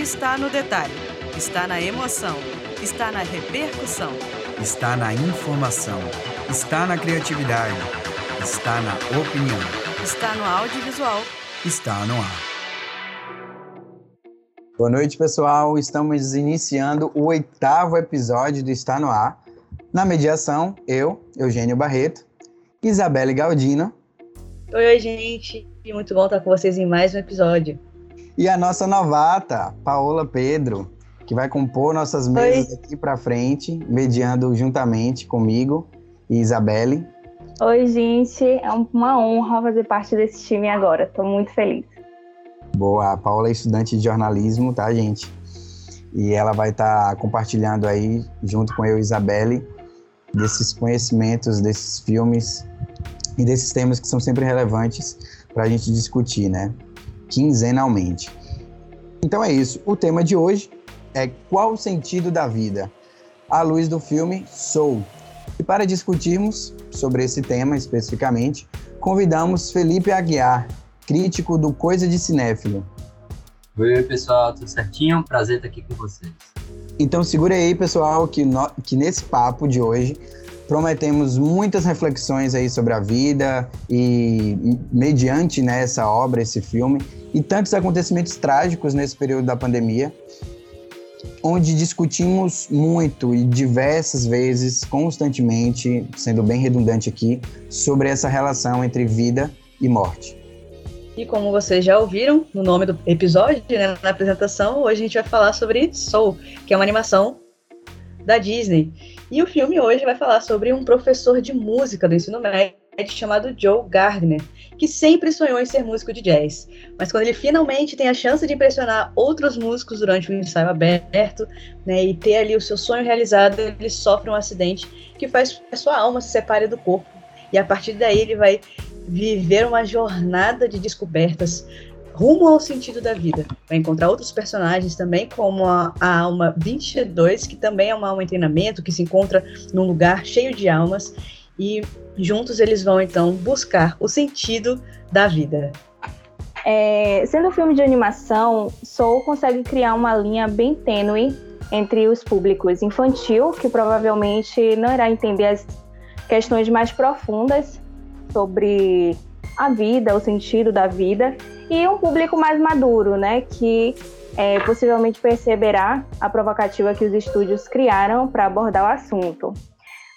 está no detalhe, está na emoção, está na repercussão, está na informação, está na criatividade, está na opinião, está no audiovisual, está no ar. Boa noite, pessoal. Estamos iniciando o oitavo episódio do Está no Ar. Na mediação, eu, Eugênio Barreto, Isabelle Galdino. Oi, oi, gente. Muito bom estar com vocês em mais um episódio. E a nossa novata, Paola Pedro, que vai compor nossas mesas Oi. aqui para frente, mediando juntamente comigo e Isabelle. Oi, gente. É uma honra fazer parte desse time agora. Estou muito feliz. Boa. A Paola é estudante de jornalismo, tá, gente? E ela vai estar tá compartilhando aí, junto com eu e Isabelle, desses conhecimentos, desses filmes e desses temas que são sempre relevantes para a gente discutir, né? Quinzenalmente. Então é isso. O tema de hoje é qual o sentido da vida? À luz do filme Soul. E para discutirmos sobre esse tema especificamente, convidamos Felipe Aguiar, crítico do Coisa de Cinéfilo. Oi, pessoal, tudo certinho? Prazer estar aqui com vocês. Então segura aí, pessoal, que, no, que nesse papo de hoje prometemos muitas reflexões aí sobre a vida e mediante né, essa obra, esse filme, e tantos acontecimentos trágicos nesse período da pandemia, onde discutimos muito e diversas vezes, constantemente, sendo bem redundante aqui, sobre essa relação entre vida e morte. E como vocês já ouviram no nome do episódio, né, na apresentação, hoje a gente vai falar sobre Soul, que é uma animação da Disney. E o filme hoje vai falar sobre um professor de música do ensino médio chamado Joe Gardner, que sempre sonhou em ser músico de jazz. Mas quando ele finalmente tem a chance de impressionar outros músicos durante um ensaio aberto, né, e ter ali o seu sonho realizado, ele sofre um acidente que faz que a sua alma se separe do corpo. E a partir daí ele vai viver uma jornada de descobertas rumo ao sentido da vida. Vai encontrar outros personagens também, como a, a alma 22, que também é uma alma em treinamento, que se encontra num lugar cheio de almas e juntos eles vão então buscar o sentido da vida. É, sendo um filme de animação, Soul consegue criar uma linha bem tênue entre os públicos infantil, que provavelmente não irá entender as questões mais profundas sobre a vida, o sentido da vida, e um público mais maduro, né, que é, possivelmente perceberá a provocativa que os estúdios criaram para abordar o assunto.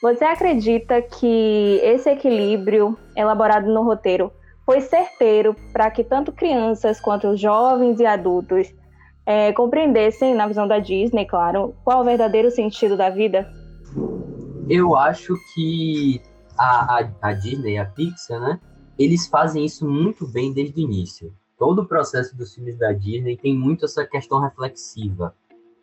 Você acredita que esse equilíbrio elaborado no roteiro foi certeiro para que tanto crianças quanto jovens e adultos é, compreendessem, na visão da Disney, claro, qual o verdadeiro sentido da vida? Eu acho que a, a, a Disney, a Pixar, né? Eles fazem isso muito bem desde o início. Todo o processo dos filmes da Disney tem muito essa questão reflexiva,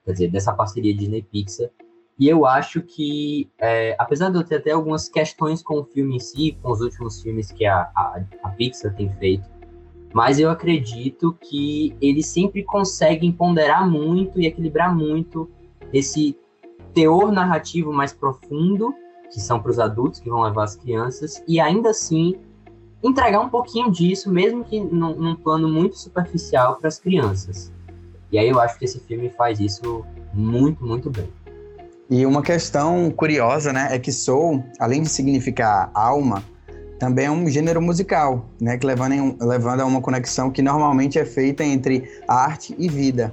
quer dizer, dessa parceria Disney-Pixar, e eu acho que, é, apesar de eu ter até algumas questões com o filme em si, com os últimos filmes que a, a, a Pixar tem feito, mas eu acredito que eles sempre conseguem ponderar muito e equilibrar muito esse teor narrativo mais profundo, que são para os adultos que vão levar as crianças, e ainda assim entregar um pouquinho disso, mesmo que num, num plano muito superficial para as crianças. E aí eu acho que esse filme faz isso muito, muito bem. E uma questão curiosa, né, é que soul, além de significar alma, também é um gênero musical, né, que levando, em, levando a uma conexão que normalmente é feita entre arte e vida.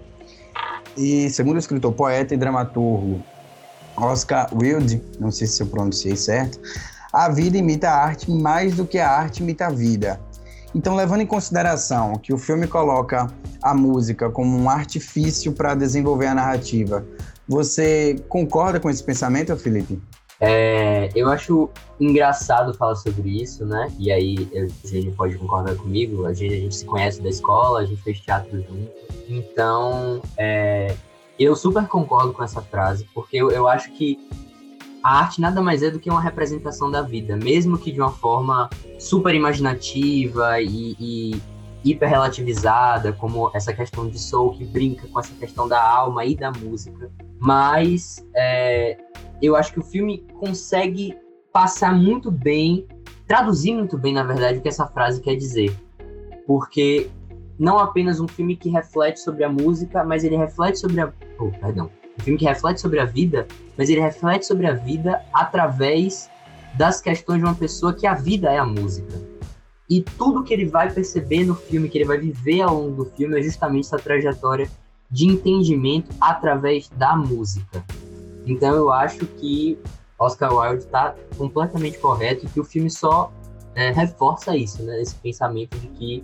E segundo o escritor, poeta e dramaturgo Oscar Wilde, não sei se eu pronunciei certo, a vida imita a arte mais do que a arte imita a vida. Então, levando em consideração que o filme coloca a música como um artifício para desenvolver a narrativa, você concorda com esse pensamento, Felipe? É, eu acho engraçado falar sobre isso, né? E aí a gente pode concordar comigo. A gente, a gente se conhece da escola, a gente fez teatro junto. Então, é, eu super concordo com essa frase, porque eu, eu acho que a arte nada mais é do que uma representação da vida, mesmo que de uma forma super imaginativa e, e hiper relativizada, como essa questão de soul que brinca com essa questão da alma e da música. Mas é, eu acho que o filme consegue passar muito bem, traduzir muito bem, na verdade, o que essa frase quer dizer. Porque não apenas um filme que reflete sobre a música, mas ele reflete sobre a. Oh, perdão. Um filme que reflete sobre a vida, mas ele reflete sobre a vida através das questões de uma pessoa que a vida é a música. E tudo que ele vai perceber no filme, que ele vai viver ao longo do filme, é justamente essa trajetória de entendimento através da música. Então eu acho que Oscar Wilde está completamente correto e que o filme só é, reforça isso, né? Esse pensamento de que,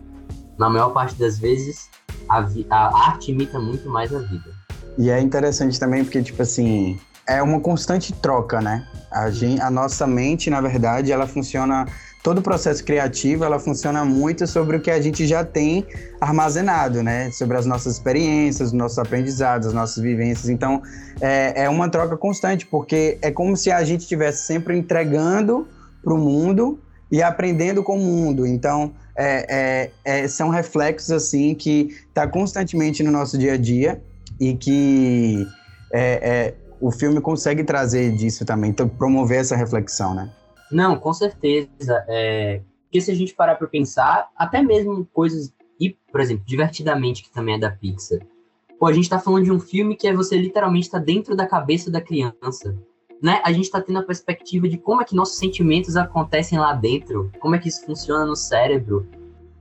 na maior parte das vezes, a, a arte imita muito mais a vida. E é interessante também porque, tipo assim, é uma constante troca, né? A, gente, a nossa mente, na verdade, ela funciona todo o processo criativo ela funciona muito sobre o que a gente já tem armazenado, né? Sobre as nossas experiências, os nossos aprendizados, as nossas vivências. Então, é, é uma troca constante, porque é como se a gente estivesse sempre entregando para o mundo e aprendendo com o mundo. Então, é, é, é, são reflexos assim que tá constantemente no nosso dia a dia e que é, é, o filme consegue trazer disso também, então promover essa reflexão, né? Não, com certeza. É... Porque se a gente parar para pensar, até mesmo coisas. E, por exemplo, Divertidamente, que também é da Pixar. Pô, a gente tá falando de um filme que é você literalmente tá dentro da cabeça da criança. Né? A gente tá tendo a perspectiva de como é que nossos sentimentos acontecem lá dentro, como é que isso funciona no cérebro.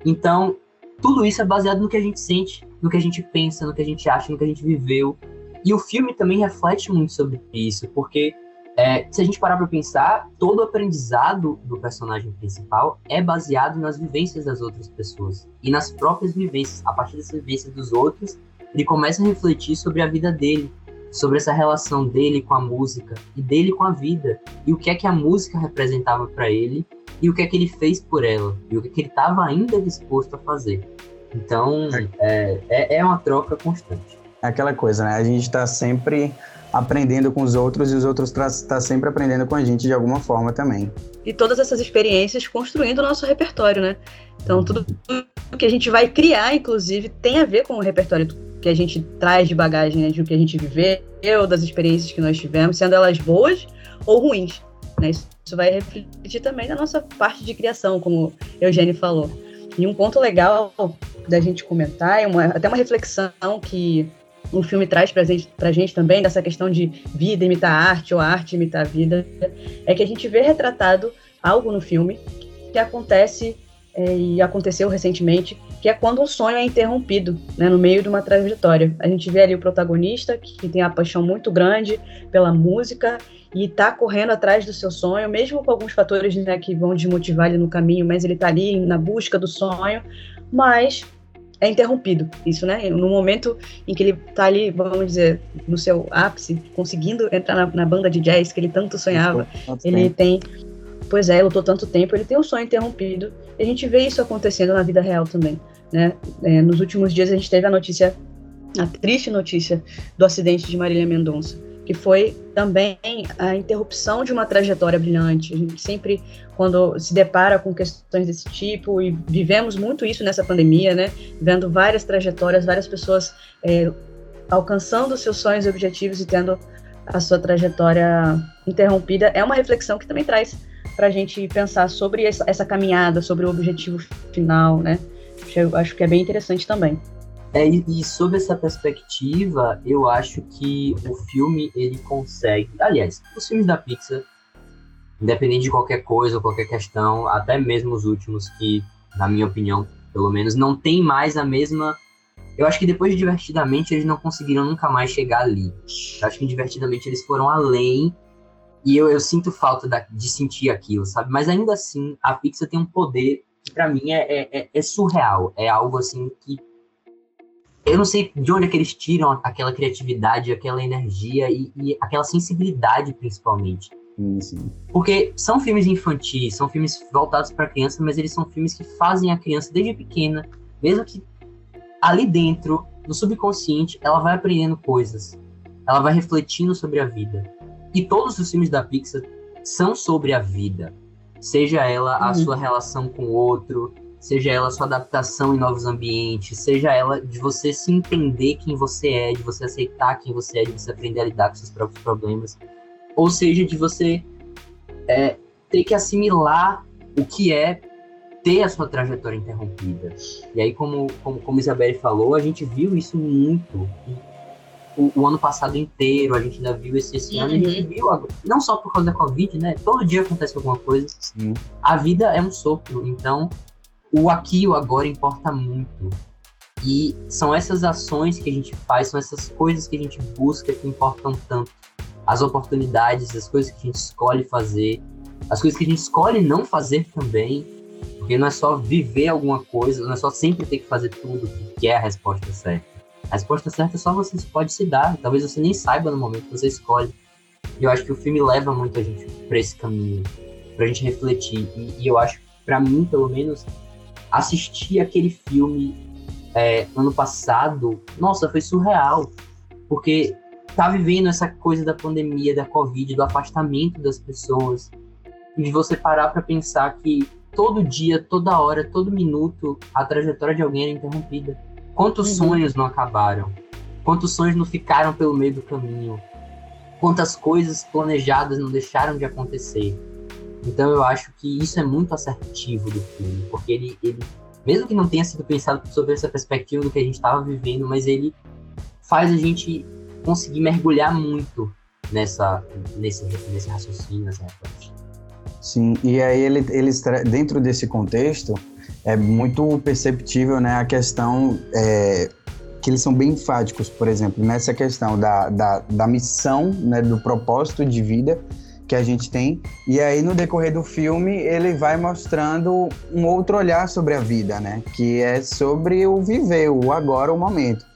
Então, tudo isso é baseado no que a gente sente, no que a gente pensa, no que a gente acha, no que a gente viveu. E o filme também reflete muito sobre isso, porque é, se a gente parar para pensar, todo o aprendizado do personagem principal é baseado nas vivências das outras pessoas e nas próprias vivências. A partir dessas vivências dos outros, ele começa a refletir sobre a vida dele, sobre essa relação dele com a música e dele com a vida e o que é que a música representava para ele e o que é que ele fez por ela e o que, é que ele estava ainda disposto a fazer. Então é, é, é uma troca constante. É aquela coisa, né? A gente está sempre aprendendo com os outros e os outros estão tá sempre aprendendo com a gente de alguma forma também. E todas essas experiências construindo o nosso repertório, né? Então, tudo que a gente vai criar, inclusive, tem a ver com o repertório que a gente traz de bagagem, né? De o que a gente viveu, das experiências que nós tivemos, sendo elas boas ou ruins, né? Isso vai refletir também na nossa parte de criação, como Eugênio falou. E um ponto legal da gente comentar, é uma, até uma reflexão que o filme traz pra gente, pra gente também, dessa questão de vida imitar arte ou arte imitar vida, é que a gente vê retratado algo no filme que acontece é, e aconteceu recentemente, que é quando um sonho é interrompido, né, no meio de uma trajetória. A gente vê ali o protagonista que, tem uma paixão muito grande pela música e está correndo atrás do seu sonho, mesmo com alguns fatores né, que vão desmotivar ele no caminho, mas ele está ali na busca do sonho, mas é interrompido isso, né? No momento em que ele tá ali, vamos dizer, no seu ápice, conseguindo entrar na, na banda de jazz que ele tanto sonhava, ele tem, pois é, lutou tanto tempo, ele tem um sonho interrompido. E a gente vê isso acontecendo na vida real também, né? É, nos últimos dias a gente teve a notícia, a triste notícia do acidente de Marília Mendonça que foi também a interrupção de uma trajetória brilhante. A gente sempre, quando se depara com questões desse tipo, e vivemos muito isso nessa pandemia, né? Vendo várias trajetórias, várias pessoas é, alcançando seus sonhos e objetivos e tendo a sua trajetória interrompida, é uma reflexão que também traz para a gente pensar sobre essa, essa caminhada, sobre o objetivo final, né? Eu acho que é bem interessante também. É, e sob essa perspectiva, eu acho que o filme ele consegue. Aliás, os filmes da Pixar, independente de qualquer coisa ou qualquer questão, até mesmo os últimos, que, na minha opinião, pelo menos, não tem mais a mesma. Eu acho que depois de Divertidamente eles não conseguiram nunca mais chegar ali. Eu acho que Divertidamente eles foram além e eu, eu sinto falta da, de sentir aquilo, sabe? Mas ainda assim, a Pixar tem um poder para mim é, é, é, surreal. É algo assim que eu não sei de onde é que eles tiram aquela criatividade, aquela energia e, e aquela sensibilidade, principalmente. Sim, sim. Porque são filmes infantis, são filmes voltados para criança, mas eles são filmes que fazem a criança desde pequena, mesmo que ali dentro, no subconsciente, ela vai aprendendo coisas. Ela vai refletindo sobre a vida. E todos os filmes da Pixar são sobre a vida. Seja ela a uhum. sua relação com o outro, seja ela sua adaptação em novos ambientes, seja ela de você se entender quem você é, de você aceitar quem você é, de você aprender a lidar com seus próprios problemas, ou seja, de você é, ter que assimilar o que é ter a sua trajetória interrompida. E aí, como, como, como Isabelle falou, a gente viu isso muito. O, o, ano passado inteiro, a gente ainda viu esse, esse uhum. ano, a gente viu, não só por causa da Covid, né? Todo dia acontece alguma coisa. Sim. A vida é um sopro, então o aqui e o agora importa muito. E são essas ações que a gente faz, são essas coisas que a gente busca que importam tanto. As oportunidades, as coisas que a gente escolhe fazer, as coisas que a gente escolhe não fazer também. Porque não é só viver alguma coisa, não é só sempre ter que fazer tudo que é a resposta certa. A resposta certa é só você pode se dar. Talvez você nem saiba no momento que você escolhe. E eu acho que o filme leva muito a gente para esse caminho, pra gente refletir. E, e eu acho, para mim, pelo menos, assistir aquele filme é, ano passado, nossa, foi surreal. Porque tá vivendo essa coisa da pandemia, da Covid, do afastamento das pessoas. E de você parar para pensar que todo dia, toda hora, todo minuto, a trajetória de alguém era interrompida. Quantos uhum. sonhos não acabaram? Quantos sonhos não ficaram pelo meio do caminho? Quantas coisas planejadas não deixaram de acontecer? Então eu acho que isso é muito assertivo do filme, porque ele, ele mesmo que não tenha sido pensado sobre essa perspectiva do que a gente estava vivendo, mas ele faz a gente conseguir mergulhar muito nessa, nesse, nesse raciocínio, nessa reflexão. Sim, e aí ele, eles dentro desse contexto é muito perceptível né, a questão é, que eles são bem enfáticos, por exemplo, nessa questão da, da, da missão, né, do propósito de vida que a gente tem. E aí, no decorrer do filme, ele vai mostrando um outro olhar sobre a vida, né? Que é sobre o viver, o agora, o momento.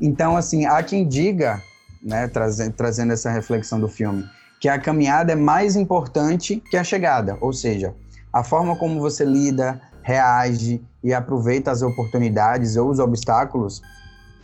Então, assim, há quem diga, né, trazendo, trazendo essa reflexão do filme, que a caminhada é mais importante que a chegada. Ou seja, a forma como você lida, reage e aproveita as oportunidades ou os obstáculos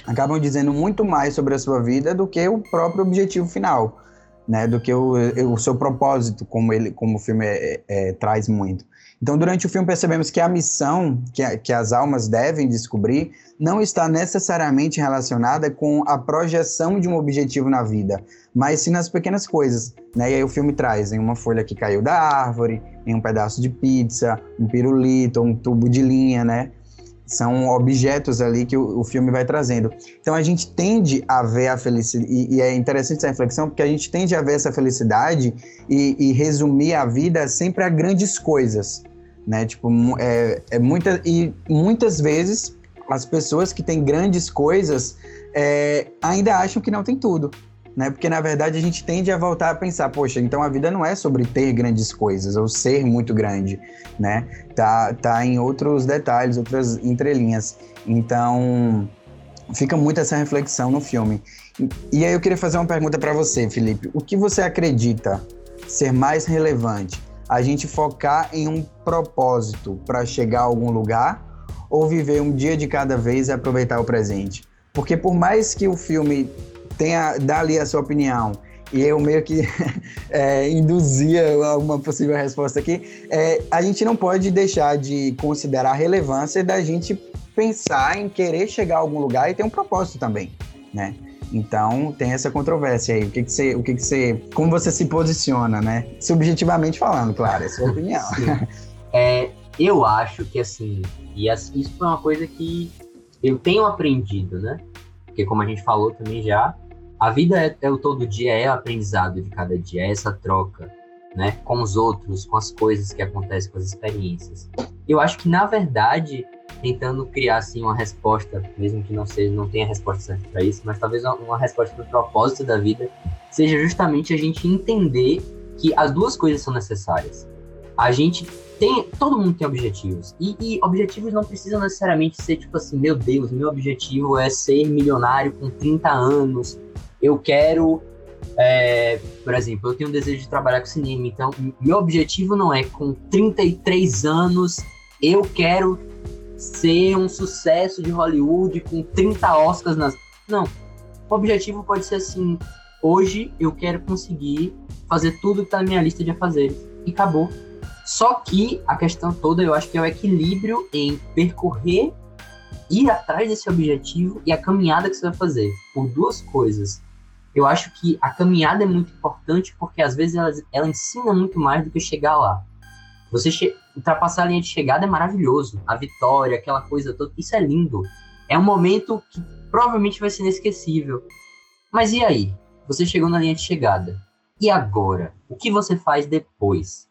acabam dizendo muito mais sobre a sua vida do que o próprio objetivo final né, do que o, o seu propósito, como ele, como o filme é, é, traz muito. Então, durante o filme percebemos que a missão que, a, que as almas devem descobrir não está necessariamente relacionada com a projeção de um objetivo na vida, mas sim nas pequenas coisas. Né? E aí o filme traz em uma folha que caiu da árvore, em um pedaço de pizza, um pirulito, um tubo de linha, né? São objetos ali que o, o, filme vai trazendo. Então a gente tende a ver a felicidade, e, e, é interessante essa reflexão, porque a gente tende a ver essa felicidade e, e resumir a vida sempre a grandes coisas, né? Tipo, é, é muita, e muitas vezes as pessoas que têm grandes coisas é, ainda acham que não tem tudo né? Porque na verdade a gente tende a voltar a pensar, poxa, então a vida não é sobre ter grandes coisas ou ser muito grande, né? Tá, tá em outros detalhes, outras entrelinhas. Então fica muito essa reflexão no filme. E aí eu queria fazer uma pergunta para você, Felipe. O que você acredita ser mais relevante? A gente focar em um propósito para chegar a algum lugar ou viver um dia de cada vez e aproveitar o presente? Porque por mais que o filme tenha, dá ali a sua opinião e eu meio que é, induzia uma possível resposta aqui, é, a gente não pode deixar de considerar a relevância da gente pensar em querer chegar a algum lugar e ter um propósito também, né? Então tem essa controvérsia aí. O que, que você, o que, que você, como você se posiciona, né? Subjetivamente falando, claro, é sua opinião. é, eu acho que assim, e isso foi uma coisa que eu tenho aprendido, né? Porque como a gente falou também já, a vida é, é, o todo dia, é o aprendizado de cada dia, é essa troca, né? Com os outros, com as coisas que acontecem, com as experiências. Eu acho que, na verdade, tentando criar, assim, uma resposta, mesmo que não seja, não tenha resposta certa para isso, mas talvez uma, uma resposta para o propósito da vida, seja justamente a gente entender que as duas coisas são necessárias. A gente tem, todo mundo tem objetivos. E, e, objetivos não precisam necessariamente ser tipo assim, meu Deus, meu objetivo é ser milionário com 30 anos, eu quero, é, por exemplo, eu tenho um desejo de trabalhar com cinema, então meu objetivo não é com 33 anos eu quero ser um sucesso de Hollywood com 30 Oscars nas. Não. O objetivo pode ser assim: hoje eu quero conseguir fazer tudo que tá na minha lista de fazer E acabou. Só que a questão toda eu acho que é o equilíbrio em percorrer, ir atrás desse objetivo e a caminhada que você vai fazer. Por duas coisas eu acho que a caminhada é muito importante porque às vezes ela, ela ensina muito mais do que chegar lá. Você che ultrapassar a linha de chegada é maravilhoso. A vitória, aquela coisa toda, isso é lindo. É um momento que provavelmente vai ser inesquecível. Mas e aí? Você chegou na linha de chegada. E agora? O que você faz depois?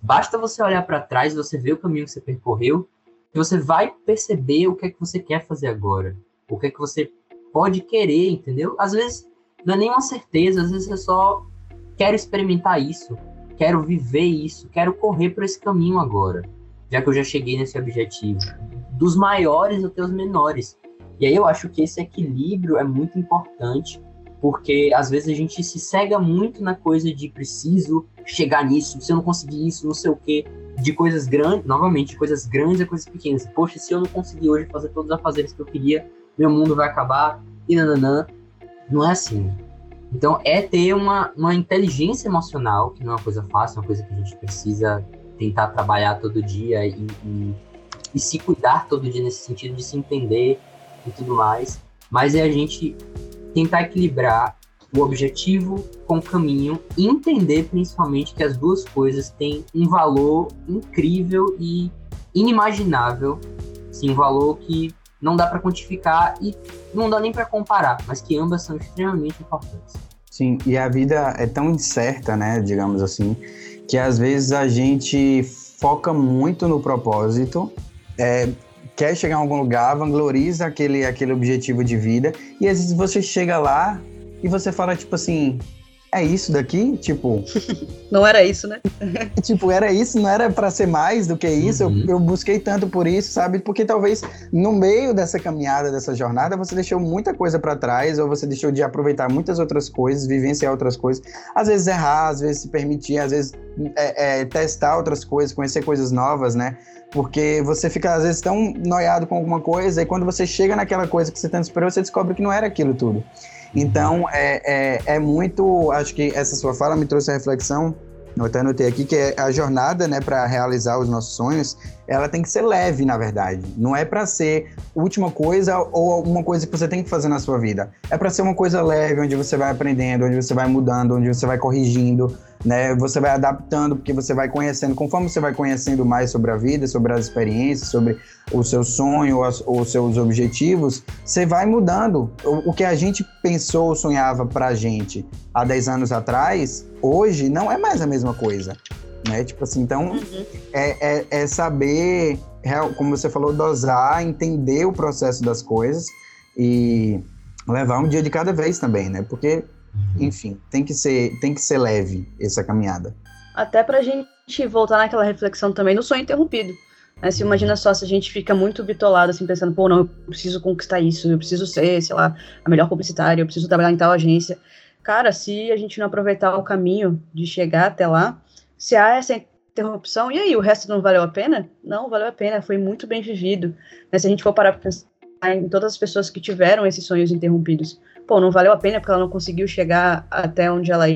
Basta você olhar para trás, você ver o caminho que você percorreu, e você vai perceber o que é que você quer fazer agora. O que é que você pode querer, entendeu? Às vezes não é nenhuma certeza, às vezes é só quero experimentar isso, quero viver isso, quero correr por esse caminho agora, já que eu já cheguei nesse objetivo. Dos maiores até os menores. E aí eu acho que esse equilíbrio é muito importante, porque às vezes a gente se cega muito na coisa de preciso chegar nisso, se eu não conseguir isso, não sei o quê, de coisas grandes, novamente, coisas grandes a coisas pequenas. Poxa, se eu não conseguir hoje fazer todos os afazeres que eu queria, meu mundo vai acabar, e nananã. Não é assim. Então, é ter uma, uma inteligência emocional, que não é uma coisa fácil, é uma coisa que a gente precisa tentar trabalhar todo dia e, e, e se cuidar todo dia nesse sentido de se entender e tudo mais. Mas é a gente tentar equilibrar o objetivo com o caminho e entender principalmente que as duas coisas têm um valor incrível e inimaginável, sim, um valor que não dá para quantificar e não dá nem para comparar, mas que ambas são extremamente importantes. Sim, e a vida é tão incerta, né, digamos assim, que às vezes a gente foca muito no propósito, é, quer chegar em algum lugar, vangloriza aquele, aquele objetivo de vida, e às vezes você chega lá e você fala, tipo assim, é isso daqui? Tipo. Não era isso, né? tipo, era isso, não era para ser mais do que isso. Uhum. Eu, eu, busquei tanto por isso, sabe? Porque talvez no meio dessa caminhada, dessa jornada, você deixou muita coisa para trás, ou você deixou de aproveitar muitas outras coisas, vivenciar outras coisas. Às vezes errar, às vezes se permitir, às vezes é, é, testar outras coisas, conhecer coisas novas, né? Porque você fica, às vezes, tão noiado com alguma coisa, e quando você chega naquela coisa que você tanto esperou, você descobre que não era aquilo tudo. Então, é, é, é muito. Acho que essa sua fala me trouxe a reflexão eu até anotei aqui que é a jornada, né, para realizar os nossos sonhos, ela tem que ser leve, na verdade. Não é para ser última coisa ou uma coisa que você tem que fazer na sua vida. É para ser uma coisa leve, onde você vai aprendendo, onde você vai mudando, onde você vai corrigindo, né? Você vai adaptando, porque você vai conhecendo, conforme você vai conhecendo mais sobre a vida, sobre as experiências, sobre o seu sonho, os, os seus objetivos, você vai mudando. O, o que a gente pensou, sonhava pra gente há 10 anos atrás, hoje não é mais a mesma coisa. Né? Tipo assim, então uhum. é, é, é saber, como você falou, dosar, entender o processo das coisas e levar um dia de cada vez também, né? Porque. Enfim, tem que ser, tem que ser leve essa caminhada. Até pra gente voltar naquela reflexão também do sonho interrompido. Né? Se imagina só se a gente fica muito bitolado, assim, pensando, pô, não, eu preciso conquistar isso, eu preciso ser, sei lá, a melhor publicitária, eu preciso trabalhar em tal agência. Cara, se a gente não aproveitar o caminho de chegar até lá, se há essa interrupção, e aí, o resto não valeu a pena? Não, valeu a pena, foi muito bem vivido. Né? Se a gente for parar pra pensar em todas as pessoas que tiveram esses sonhos interrompidos, pô, não valeu a pena porque ela não conseguiu chegar até onde ela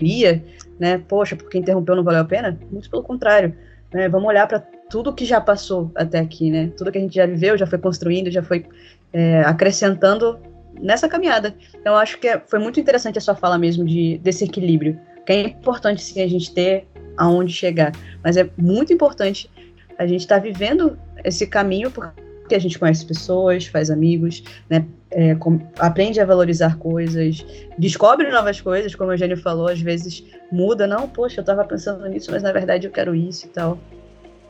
ia, né? Poxa, porque interrompeu não valeu a pena? Muito pelo contrário. Né? Vamos olhar para tudo que já passou até aqui, né? Tudo que a gente já viveu, já foi construindo, já foi é, acrescentando nessa caminhada. Então, acho que é, foi muito interessante a sua fala mesmo de, desse equilíbrio. Que é importante, sim, a gente ter aonde chegar. Mas é muito importante a gente estar tá vivendo esse caminho, porque a gente conhece pessoas, faz amigos, né? É, com, aprende a valorizar coisas, descobre novas coisas, como o Eugênio falou, às vezes muda, não, poxa, eu estava pensando nisso, mas na verdade eu quero isso e tal.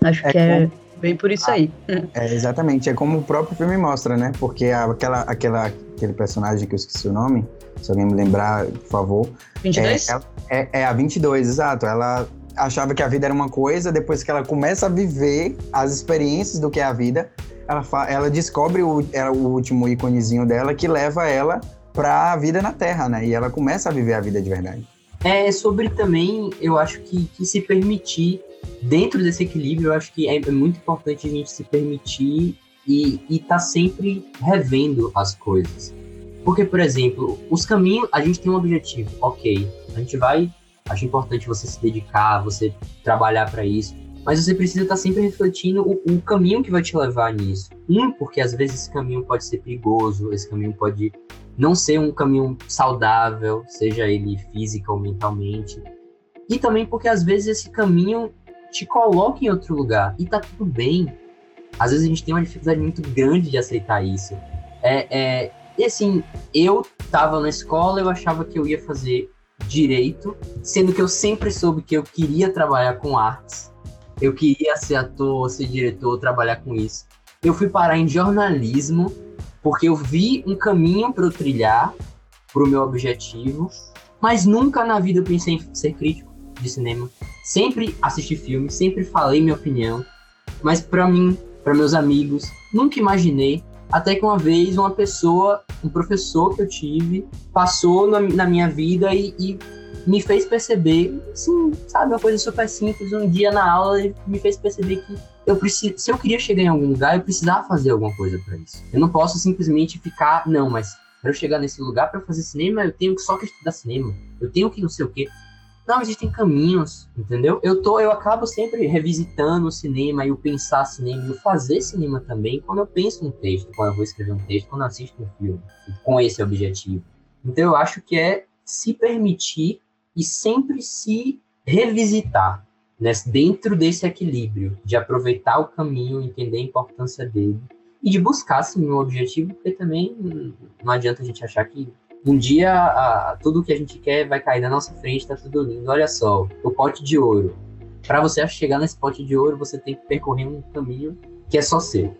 Acho é que é bem por isso ah, aí. É, exatamente, é como o próprio filme mostra, né? Porque aquela, aquela, aquele personagem que eu esqueci o nome, se alguém me lembrar, por favor. 22? É, é, é a 22, exato. Ela achava que a vida era uma coisa, depois que ela começa a viver as experiências do que é a vida, ela, ela descobre o, o último íconezinho dela que leva ela para a vida na Terra, né? E ela começa a viver a vida de verdade. É sobre também, eu acho que, que se permitir, dentro desse equilíbrio, eu acho que é, é muito importante a gente se permitir e estar tá sempre revendo as coisas. Porque, por exemplo, os caminhos, a gente tem um objetivo, ok, a gente vai, acho importante você se dedicar, você trabalhar para isso, mas você precisa estar sempre refletindo o, o, caminho que vai te levar nisso. Um, porque às vezes esse caminho pode ser perigoso, esse caminho pode não ser um caminho saudável, seja ele física ou mentalmente. E também porque às vezes esse caminho te coloca em outro lugar. E tá tudo bem. Às vezes a gente tem uma dificuldade muito grande de aceitar isso. É, é, e assim, eu tava na escola, eu achava que eu ia fazer direito, sendo que eu sempre soube que eu queria trabalhar com artes. Eu queria ser ator, ser diretor, trabalhar com isso. Eu fui parar em jornalismo porque eu vi um caminho para eu trilhar para o meu objetivo, mas nunca na vida eu pensei em ser crítico de cinema. Sempre assisti filmes, sempre falei minha opinião, mas para mim, para meus amigos, nunca imaginei até que uma vez uma pessoa, um professor que eu tive, passou na, na minha vida e, e, me fez perceber, sim, sabe, uma coisa super simples. Um dia na aula me fez perceber que eu preciso, se eu queria chegar em algum lugar, eu precisava fazer alguma coisa para isso. Eu não posso simplesmente ficar, não, mas para eu chegar nesse lugar para fazer cinema, eu tenho que só que estudar cinema. Eu tenho que não sei o quê. Não, existem caminhos, entendeu? Eu tô, eu acabo sempre revisitando o cinema e o pensar cinema e o fazer cinema também quando eu penso um texto, quando eu vou escrever um texto, quando eu assisto um filme, com esse objetivo. Então eu acho que é se permitir e sempre se revisitar né, dentro desse equilíbrio de aproveitar o caminho, entender a importância dele e de buscar assim, um objetivo, porque também não adianta a gente achar que um dia a, tudo que a gente quer vai cair na nossa frente, tá tudo lindo. Olha só, o pote de ouro. Para você chegar nesse pote de ouro, você tem que percorrer um caminho que é só seu.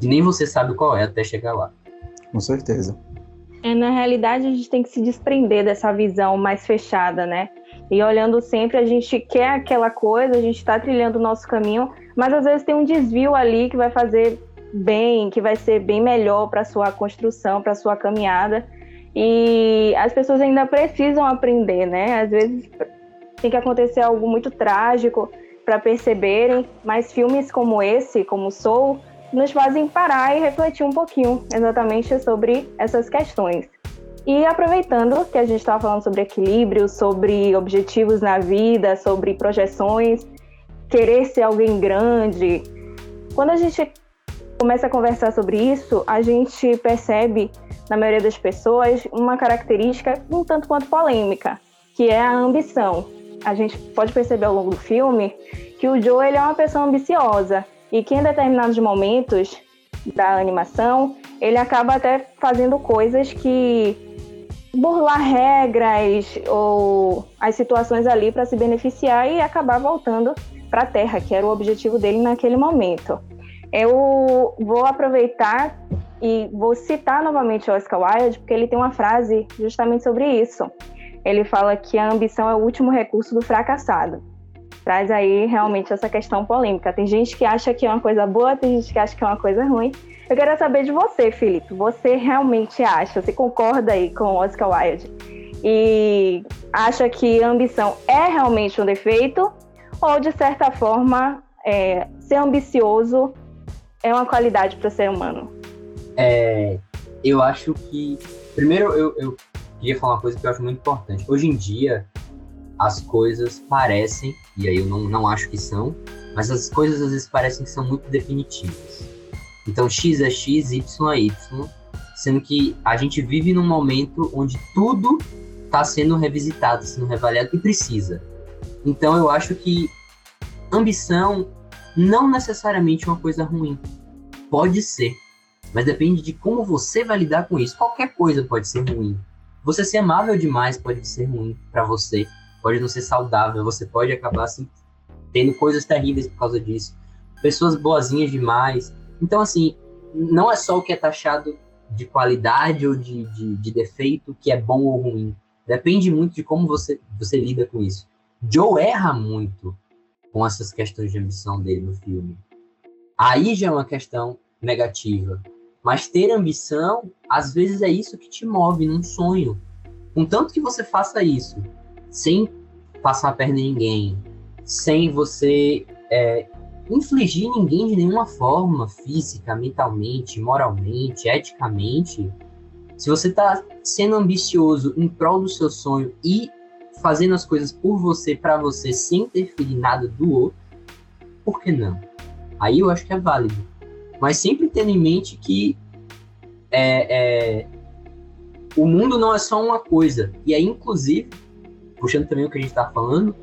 Que nem você sabe qual é até chegar lá. Com certeza. É, na realidade, a gente tem que se desprender dessa visão mais fechada, né? E olhando sempre, a gente quer aquela coisa, a gente está trilhando o nosso caminho, mas às vezes tem um desvio ali que vai fazer bem, que vai ser bem melhor para sua construção, para sua caminhada. E as pessoas ainda precisam aprender, né? Às vezes tem que acontecer algo muito trágico para perceberem, mas filmes como esse, como Soul, nos fazem parar e refletir um pouquinho exatamente sobre essas questões. E aproveitando que a gente estava falando sobre equilíbrio, sobre objetivos na vida, sobre projeções, querer ser alguém grande, quando a gente começa a conversar sobre isso, a gente percebe na maioria das pessoas, uma característica um tanto quanto polêmica, que é a ambição. A gente pode perceber ao longo do filme que o Joe ele é uma pessoa ambiciosa e que em determinados momentos da animação ele acaba até fazendo coisas que burlar regras ou as situações ali para se beneficiar e acabar voltando para a Terra, que era o objetivo dele naquele momento. Eu vou aproveitar e vou citar novamente o Oscar Wilde, porque ele tem uma frase justamente sobre isso. Ele fala que a ambição é o último recurso do fracassado. Traz aí realmente essa questão polêmica. Tem gente que acha que é uma coisa boa, tem gente que acha que é uma coisa ruim. Eu quero saber de você, Felipe. Você realmente acha, você concorda aí com Oscar Wilde? E acha que a ambição é realmente um defeito? Ou, de certa forma, é, ser ambicioso é uma qualidade para o ser humano? É, eu acho que. Primeiro, eu, eu queria falar uma coisa que eu acho muito importante. Hoje em dia, as coisas parecem, e aí eu não, não acho que são, mas as coisas às vezes parecem que são muito definitivas. Então, X é X, Y é Y, sendo que a gente vive num momento onde tudo está sendo revisitado, sendo reavaliado e precisa. Então, eu acho que ambição não necessariamente é uma coisa ruim. Pode ser, mas depende de como você vai lidar com isso. Qualquer coisa pode ser ruim. Você ser amável demais pode ser ruim para você, pode não ser saudável, você pode acabar assim, tendo coisas terríveis por causa disso. Pessoas boazinhas demais. Então, assim, não é só o que é taxado de qualidade ou de, de, de defeito que é bom ou ruim. Depende muito de como você, você lida com isso. Joe erra muito com essas questões de ambição dele no filme. Aí já é uma questão negativa. Mas ter ambição, às vezes é isso que te move num sonho. Contanto que você faça isso, sem passar a perna em ninguém, sem você é, infligir ninguém de nenhuma forma, física, mentalmente, moralmente, eticamente, se você está sendo ambicioso em prol do seu sonho e fazendo as coisas por você, para você, sem interferir nada do outro, por que não? Aí eu acho que é válido mas sempre tendo em mente que é, é, o mundo não é só uma coisa. E aí, inclusive, puxando também o que a gente está falando,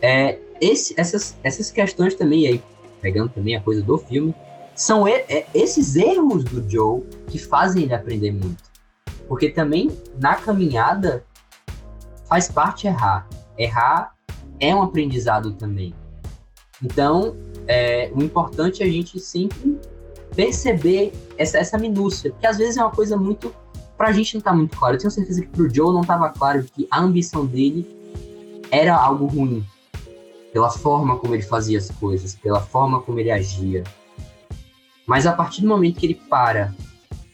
é, esse, essas, essas questões também, aí, pegando também a coisa do filme, são e, é, esses erros do Joe que fazem ele aprender muito. Porque também, na caminhada, faz parte errar. Errar é um aprendizado também. Então, é, o importante é a gente sempre perceber essa, essa minúcia, que às vezes é uma coisa muito. Pra gente não tá muito claro. Eu tenho certeza que pro Joe não tava claro que a ambição dele era algo ruim. Pela forma como ele fazia as coisas, pela forma como ele agia. Mas a partir do momento que ele para,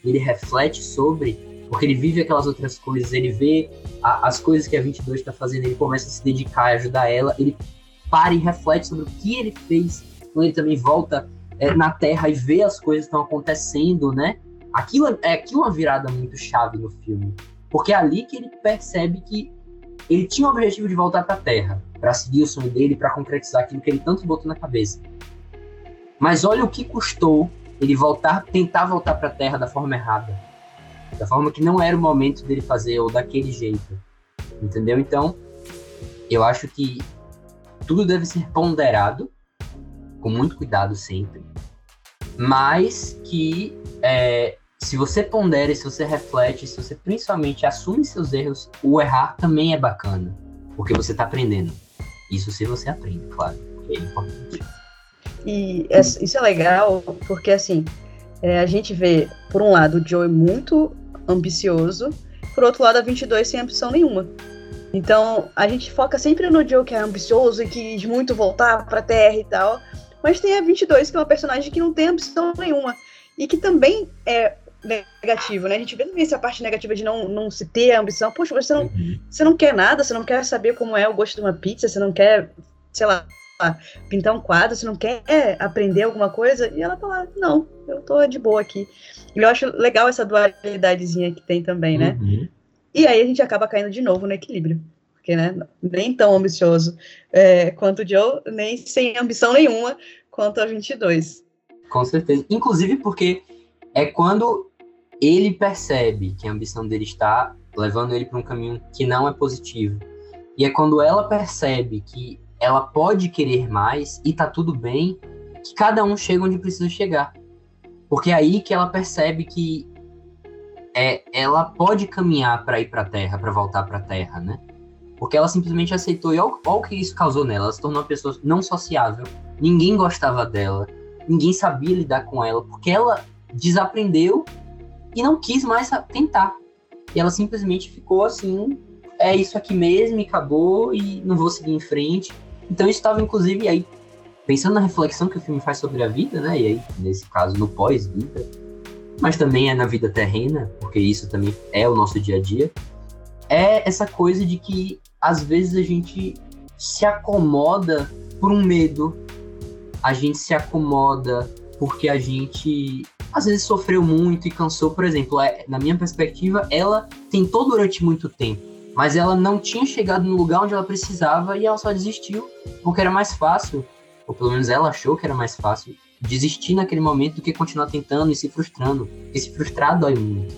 ele reflete sobre, porque ele vive aquelas outras coisas, ele vê a, as coisas que a 22 está fazendo, ele começa a se dedicar e ajudar ela, ele para e reflete sobre o que ele fez, quando ele também volta é, na Terra e vê as coisas que estão acontecendo, né? Aquilo é, é aquilo uma virada muito chave no filme, porque é ali que ele percebe que ele tinha o objetivo de voltar para a Terra, para seguir o sonho dele, para concretizar aquilo que ele tanto botou na cabeça. Mas olha o que custou ele voltar, tentar voltar para a Terra da forma errada, da forma que não era o momento dele fazer ou daquele jeito, entendeu? Então, eu acho que tudo deve ser ponderado com muito cuidado sempre, mas que é, se você pondera, se você reflete, se você principalmente assume seus erros, o errar também é bacana, porque você está aprendendo. Isso se você aprende, claro, é importante. E isso é legal, porque assim, é, a gente vê, por um lado, o Joey muito ambicioso, por outro lado, a 22 sem ambição nenhuma. Então, a gente foca sempre no Joe que é ambicioso e quis muito voltar pra Terra e tal, mas tem a 22, que é uma personagem que não tem ambição nenhuma. E que também é negativo, né? A gente vê também essa parte negativa de não, não se ter a ambição. Poxa, você não, uhum. você não quer nada, você não quer saber como é o gosto de uma pizza, você não quer, sei lá, pintar um quadro, você não quer aprender alguma coisa? E ela tá lá, não, eu tô de boa aqui. E eu acho legal essa dualidadezinha que tem também, né? Uhum. E aí a gente acaba caindo de novo no equilíbrio porque né, nem tão ambicioso é, quanto o Joe, nem sem ambição nenhuma quanto a 22. Com certeza. Inclusive porque é quando ele percebe que a ambição dele está levando ele para um caminho que não é positivo. E é quando ela percebe que ela pode querer mais e tá tudo bem, que cada um chega onde precisa chegar. Porque é aí que ela percebe que é, ela pode caminhar para ir para a Terra, para voltar para a Terra, né? Porque ela simplesmente aceitou. E olha, o que isso causou nela. Ela se tornou uma pessoa não sociável. Ninguém gostava dela. Ninguém sabia lidar com ela. Porque ela desaprendeu e não quis mais tentar. E ela simplesmente ficou assim: é isso aqui mesmo, e acabou, e não vou seguir em frente. Então isso estava, inclusive, aí, pensando na reflexão que o filme faz sobre a vida, né? E aí, nesse caso, no pós-vida, mas também é na vida terrena, porque isso também é o nosso dia a dia. É essa coisa de que às vezes a gente se acomoda por um medo, a gente se acomoda porque a gente às vezes sofreu muito e cansou. Por exemplo, é, na minha perspectiva, ela tentou durante muito tempo, mas ela não tinha chegado no lugar onde ela precisava e ela só desistiu porque era mais fácil, ou pelo menos ela achou que era mais fácil desistir naquele momento do que continuar tentando e se frustrando. Porque se frustrar dói muito.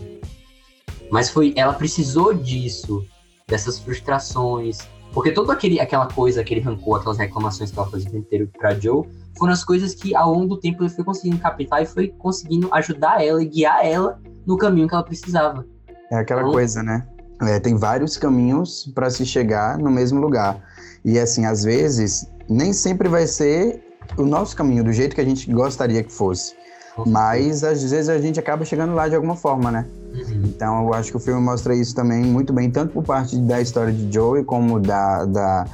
Mas foi, ela precisou disso dessas frustrações. Porque toda aquele, aquela coisa, aquele rancor, aquelas reclamações que ela fazia o tempo inteiro pra Joe, foram as coisas que ao longo do tempo ele foi conseguindo captar e foi conseguindo ajudar ela e guiar ela no caminho que ela precisava. É aquela então, coisa, né? É, tem vários caminhos para se chegar no mesmo lugar. E assim, às vezes, nem sempre vai ser o nosso caminho, do jeito que a gente gostaria que fosse. Mas às vezes a gente acaba chegando lá de alguma forma, né? Uhum. Então eu acho que o filme mostra isso também muito bem, tanto por parte da história de Joey como da, da,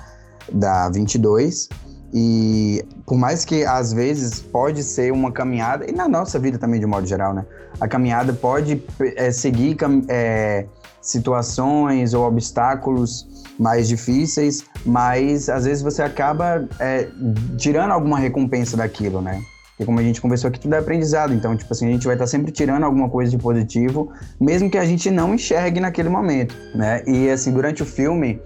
da 22. E por mais que às vezes pode ser uma caminhada, e na nossa vida também de modo geral, né? A caminhada pode é, seguir é, situações ou obstáculos mais difíceis, mas às vezes você acaba é, tirando alguma recompensa daquilo, né? Porque como a gente conversou aqui, tudo é aprendizado. Então, tipo assim, a gente vai estar sempre tirando alguma coisa de positivo, mesmo que a gente não enxergue naquele momento, né? E assim, durante o filme,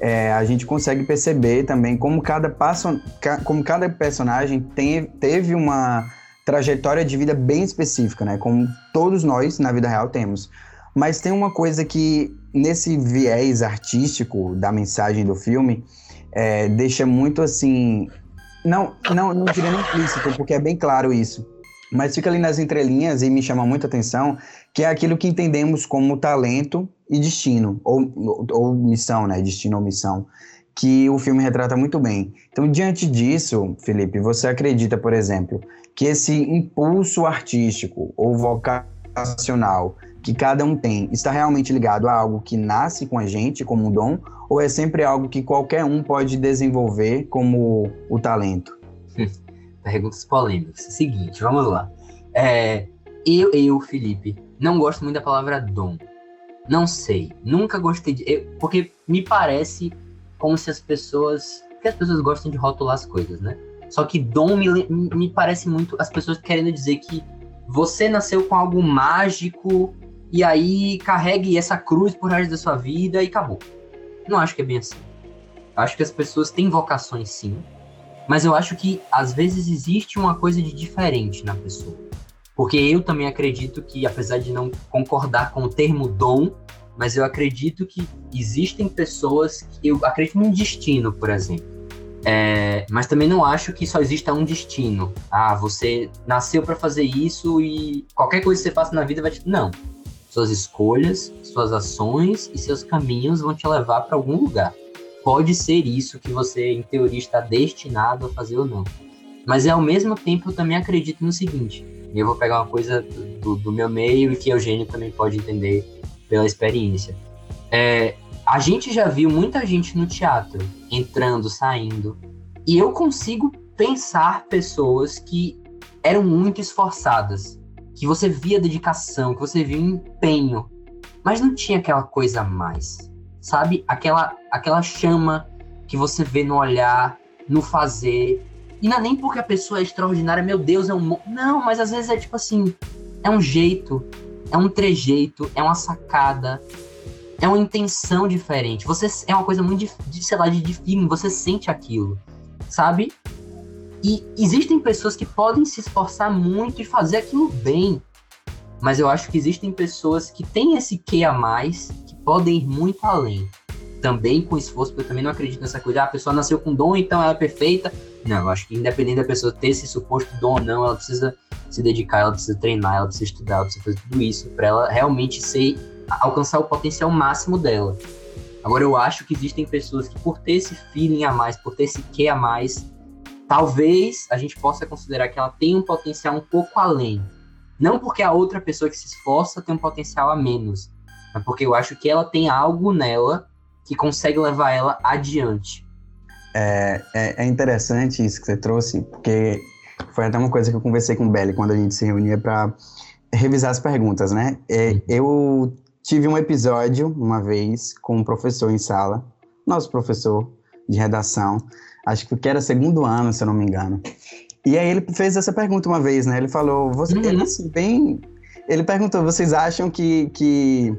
é, a gente consegue perceber também como cada, passo, como cada personagem tem, teve uma trajetória de vida bem específica, né? Como todos nós, na vida real, temos. Mas tem uma coisa que, nesse viés artístico da mensagem do filme, é, deixa muito assim. Não, não, não diria nem implícito, porque é bem claro isso. Mas fica ali nas entrelinhas e me chama muita atenção, que é aquilo que entendemos como talento e destino, ou, ou, ou missão, né? Destino ou missão que o filme retrata muito bem. Então, diante disso, Felipe, você acredita, por exemplo, que esse impulso artístico ou vocacional que cada um tem está realmente ligado a algo que nasce com a gente como um dom ou é sempre algo que qualquer um pode desenvolver como o talento? Perguntas polêmicas. Seguinte, vamos lá. É, eu, eu, Felipe, não gosto muito da palavra dom. Não sei, nunca gostei de. Eu, porque me parece como se as pessoas. Porque as pessoas gostam de rotular as coisas, né? Só que dom me, me parece muito as pessoas querendo dizer que você nasceu com algo mágico e aí carregue essa cruz por resto da sua vida e acabou. Não acho que é bem assim. Eu acho que as pessoas têm vocações sim, mas eu acho que às vezes existe uma coisa de diferente na pessoa. Porque eu também acredito que, apesar de não concordar com o termo dom, mas eu acredito que existem pessoas que eu acredito no destino, por exemplo. É, mas também não acho que só exista um destino. Ah, você nasceu para fazer isso e qualquer coisa que você faça na vida vai te. Não. Suas escolhas, suas ações e seus caminhos vão te levar para algum lugar. Pode ser isso que você, em teoria, está destinado a fazer ou não. Mas ao mesmo tempo eu também acredito no seguinte. Eu vou pegar uma coisa do, do meu meio e que Eugênio também pode entender pela experiência. É, a gente já viu muita gente no teatro entrando, saindo, e eu consigo pensar pessoas que eram muito esforçadas, que você via dedicação, que você via empenho, mas não tinha aquela coisa a mais, sabe? Aquela, aquela chama que você vê no olhar, no fazer. E não é nem porque a pessoa é extraordinária, meu Deus, é um. Não, mas às vezes é tipo assim: é um jeito, é um trejeito, é uma sacada, é uma intenção diferente. Você é uma coisa muito de, sei lá, de, de feeling, você sente aquilo, sabe? E existem pessoas que podem se esforçar muito e fazer aquilo bem. Mas eu acho que existem pessoas que têm esse que a mais, que podem ir muito além. Também com esforço, porque eu também não acredito nessa coisa, ah, a pessoa nasceu com dom, então ela é perfeita. Não, eu acho que independente da pessoa ter esse suposto dom ou não, ela precisa se dedicar, ela precisa treinar, ela precisa estudar, ela precisa fazer tudo isso para ela realmente ser alcançar o potencial máximo dela. Agora eu acho que existem pessoas que por ter esse feeling a mais, por ter esse que a mais, talvez a gente possa considerar que ela tem um potencial um pouco além. Não porque a outra pessoa que se esforça tem um potencial a menos, mas porque eu acho que ela tem algo nela que consegue levar ela adiante. É, é, é interessante isso que você trouxe, porque foi até uma coisa que eu conversei com o Belly quando a gente se reunia para revisar as perguntas, né? É, uhum. eu tive um episódio uma vez com um professor em sala, nosso professor de redação, acho que era segundo ano, se eu não me engano. E aí ele fez essa pergunta uma vez, né? Ele falou, você, uhum. ele, assim, bem, ele perguntou, vocês acham que, que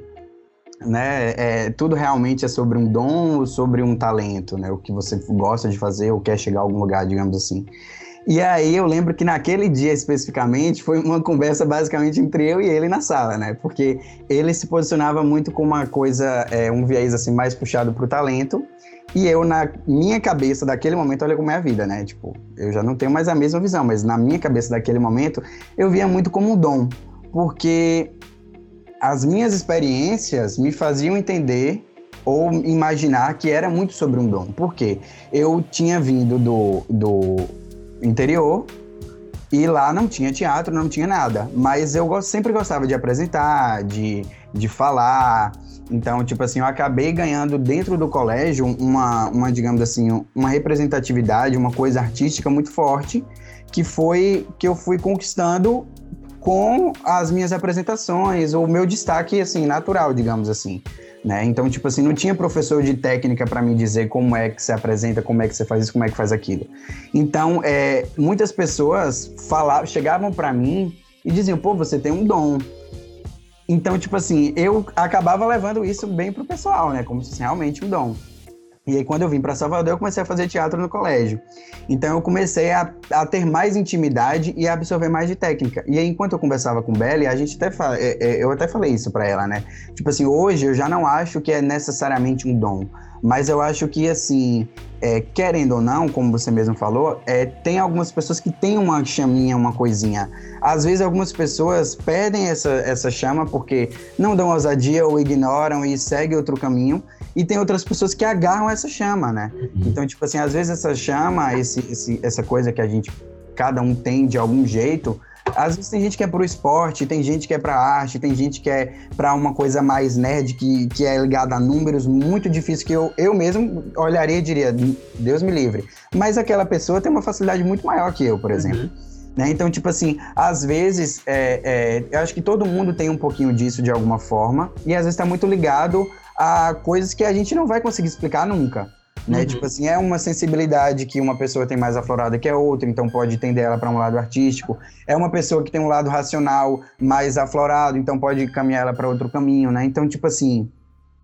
né, é, tudo realmente é sobre um dom ou sobre um talento, né? O que você gosta de fazer ou quer chegar a algum lugar, digamos assim. E aí eu lembro que naquele dia especificamente foi uma conversa basicamente entre eu e ele na sala, né? Porque ele se posicionava muito com uma coisa, é, um viés assim mais puxado para o talento. E eu, na minha cabeça daquele momento, olha como é a vida, né? Tipo, eu já não tenho mais a mesma visão, mas na minha cabeça daquele momento, eu via muito como um dom. Porque as minhas experiências me faziam entender ou imaginar que era muito sobre um dom. Por quê? Eu tinha vindo do, do interior e lá não tinha teatro, não tinha nada. Mas eu sempre gostava de apresentar, de, de falar. Então, tipo assim, eu acabei ganhando dentro do colégio uma, uma, digamos assim, uma representatividade, uma coisa artística muito forte, que foi que eu fui conquistando com as minhas apresentações, o meu destaque, assim, natural, digamos assim né? Então, tipo assim, não tinha professor de técnica para me dizer como é que se apresenta, como é que você faz isso, como é que faz aquilo. Então, é, muitas pessoas falavam, chegavam para mim e diziam, pô, você tem um dom. Então, tipo assim, eu acabava levando isso bem pro pessoal, né? Como se fosse realmente um dom. E aí, quando eu vim para Salvador, eu comecei a fazer teatro no colégio. Então, eu comecei a, a, ter mais intimidade e a absorver mais de técnica. E aí, enquanto eu conversava com Belly, a gente até é, é, eu até falei isso para ela, né? Tipo assim, hoje eu já não acho que é necessariamente um dom, mas eu acho que, assim, é, querendo ou não, como você mesmo falou, é, tem algumas pessoas que têm uma chaminha, uma coisinha. Às vezes, algumas pessoas perdem essa, essa chama porque não dão ousadia ou ignoram e seguem outro caminho e tem outras pessoas que agarram essa chama, né? Uhum. Então, tipo assim, às vezes essa chama, esse, esse, essa coisa que a gente, cada um tem de algum jeito, às vezes tem gente que é pro esporte, tem gente que é pra arte, tem gente que é pra uma coisa mais nerd, que, que é ligada a números, muito difícil, que eu, eu mesmo olharia e diria, Deus me livre. Mas aquela pessoa tem uma facilidade muito maior que eu, por exemplo. Uhum. Né? Então, tipo assim, às vezes, é, é, eu acho que todo mundo tem um pouquinho disso de alguma forma, e às vezes está muito ligado a coisas que a gente não vai conseguir explicar nunca. Né? Uhum. Tipo assim, é uma sensibilidade que uma pessoa tem mais aflorada que a outra, então pode tender ela para um lado artístico. É uma pessoa que tem um lado racional mais aflorado, então pode caminhar ela para outro caminho, né? Então, tipo assim,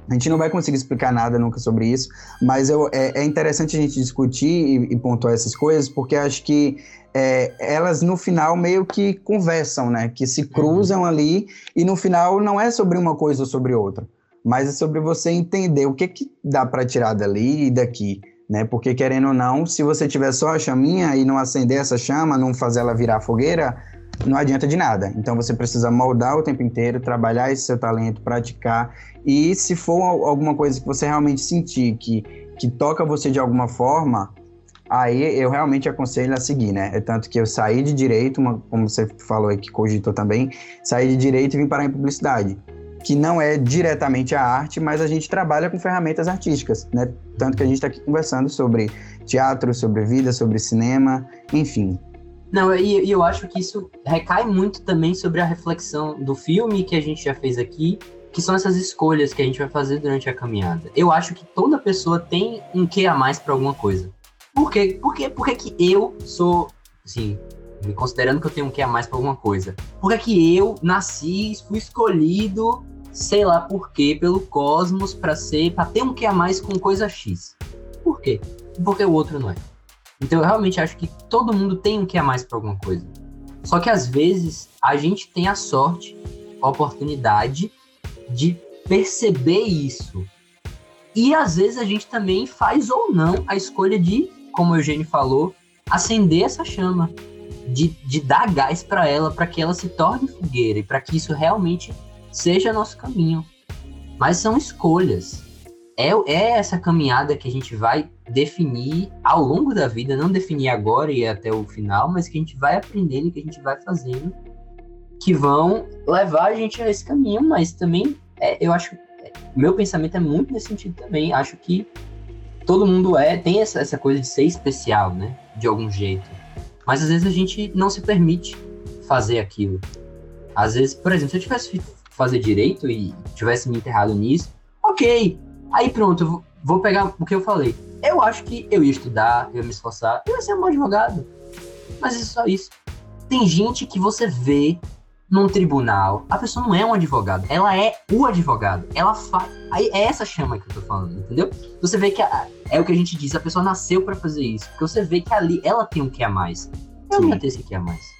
a gente não vai conseguir explicar nada nunca sobre isso, mas eu, é, é interessante a gente discutir e, e, pontuar essas coisas, porque acho que é, elas no final meio que conversam, né? Que se cruzam uhum. ali e no final não é sobre uma coisa ou sobre outra mas é sobre você entender o que, que dá para tirar dali e daqui, né? Porque querendo ou não, se você tiver só a chaminha e não acender essa chama, não fazer ela virar fogueira, não adianta de nada. Então você precisa moldar o tempo inteiro, trabalhar esse seu talento, praticar e se for alguma coisa que você realmente sentir que que toca você de alguma forma, aí eu realmente aconselho a seguir, né? É tanto que eu saí de direito, uma, como você falou aí que cogitou também, saí de direito e vim parar em publicidade que não é diretamente a arte, mas a gente trabalha com ferramentas artísticas, né? Tanto que a gente está aqui conversando sobre teatro, sobre vida, sobre cinema, enfim. Não, e, eu acho que isso recai muito também sobre a reflexão do filme que a gente já fez aqui, que são essas escolhas que a gente vai fazer durante a caminhada. Eu acho que toda pessoa tem um que a mais para alguma coisa. Por quê? Por quê? Por que, que eu sou, assim, me considerando que eu tenho um que a mais para alguma coisa? Por que, que eu nasci, fui escolhido sei lá por quê, pelo cosmos para ser, para ter um que a mais com coisa X. Por quê? Porque o outro não é. Então eu realmente acho que todo mundo tem um que a mais para alguma coisa. Só que às vezes a gente tem a sorte, a oportunidade de perceber isso. E às vezes a gente também faz ou não a escolha de, como o Eugênio falou, acender essa chama, de, de dar gás para ela, para que ela se torne fogueira e para que isso realmente seja nosso caminho. Mas são escolhas. É, é essa caminhada que a gente vai definir ao longo da vida, não definir agora e até o final, mas que a gente vai aprendendo, que a gente vai fazendo, que vão levar a gente a esse caminho. Mas também, é, eu acho, meu pensamento é muito nesse sentido também. Acho que todo mundo é tem essa, essa coisa de ser especial, né? De algum jeito. Mas às vezes a gente não se permite fazer aquilo. Às vezes, por exemplo, se eu tivesse fazer direito e tivesse me enterrado nisso, ok. Aí pronto, vou pegar o que eu falei. Eu acho que eu ia estudar, eu ia me esforçar, eu ia ser um bom advogado. Mas é só isso. Tem gente que você vê num tribunal, a pessoa não é um advogado, ela é o advogado. Ela faz. Aí é essa chama que eu tô falando, entendeu? Você vê que a... é o que a gente diz, a pessoa nasceu para fazer isso. Porque você vê que ali ela tem um que a mais. Eu não ia ter esse que a mais.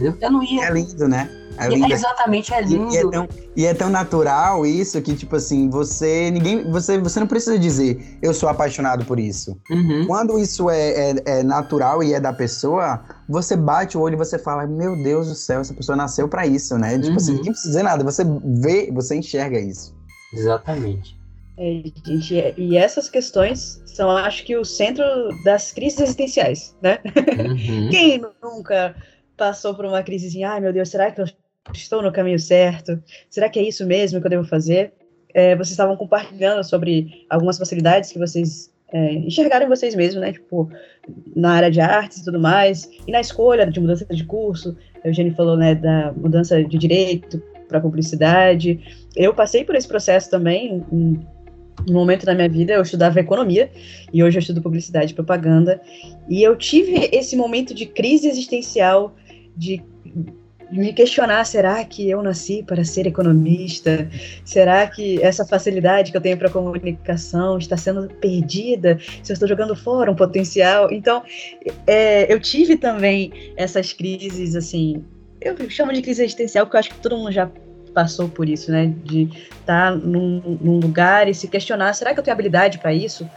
Entendeu? Eu não ia. É lindo, né? É, lindo. é exatamente, é lindo. E, e, é tão, e, é tão, natural isso que, tipo assim, você. Ninguém. Você, você não precisa dizer eu sou apaixonado por isso. Uhum. Quando isso é, é, é, natural e é da pessoa, você bate o olho e você fala, meu Deus do céu, essa pessoa nasceu para isso, né? Tipo assim, uhum. assim, ninguém precisa dizer nada, você vê, você enxerga isso. Exatamente. É, gente, e essas questões são, acho que, o centro das crises existenciais, né? Uhum. Quem nunca passou por uma crise assim, ai meu Deus, será que eu estou no caminho certo? Será que é isso mesmo que eu devo fazer? É, vocês estavam compartilhando sobre algumas facilidades que vocês é, enxergaram em vocês mesmos, né? Tipo, na área de artes e tudo mais, e na escolha de mudança de curso. A Eugênio falou, né, da mudança de direito para publicidade. Eu passei por esse processo também, um, um momento da minha vida eu estudava economia e hoje eu estudo publicidade e propaganda. E eu tive esse momento de crise existencial de me questionar: será que eu nasci para ser economista? Será que essa facilidade que eu tenho para comunicação está sendo perdida? Se eu estou jogando fora um potencial? Então, é, eu tive também essas crises, assim, eu chamo de crise existencial, porque eu acho que todo mundo já passou por isso, né? De estar tá num, num lugar e se questionar: será que eu tenho habilidade para isso?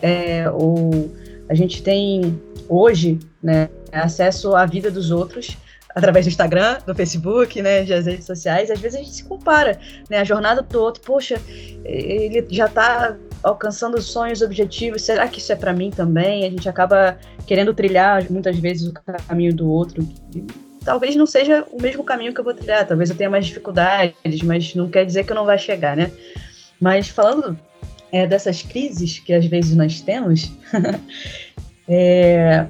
É, ou a gente tem hoje, né, acesso à vida dos outros através do Instagram, do Facebook, né, das redes sociais, às vezes a gente se compara, né, a jornada do outro, poxa, ele já está alcançando sonhos, objetivos, será que isso é para mim também? A gente acaba querendo trilhar muitas vezes o caminho do outro. Talvez não seja o mesmo caminho que eu vou trilhar, talvez eu tenha mais dificuldades, mas não quer dizer que eu não vai chegar, né? Mas falando é, dessas crises que às vezes nós temos, é,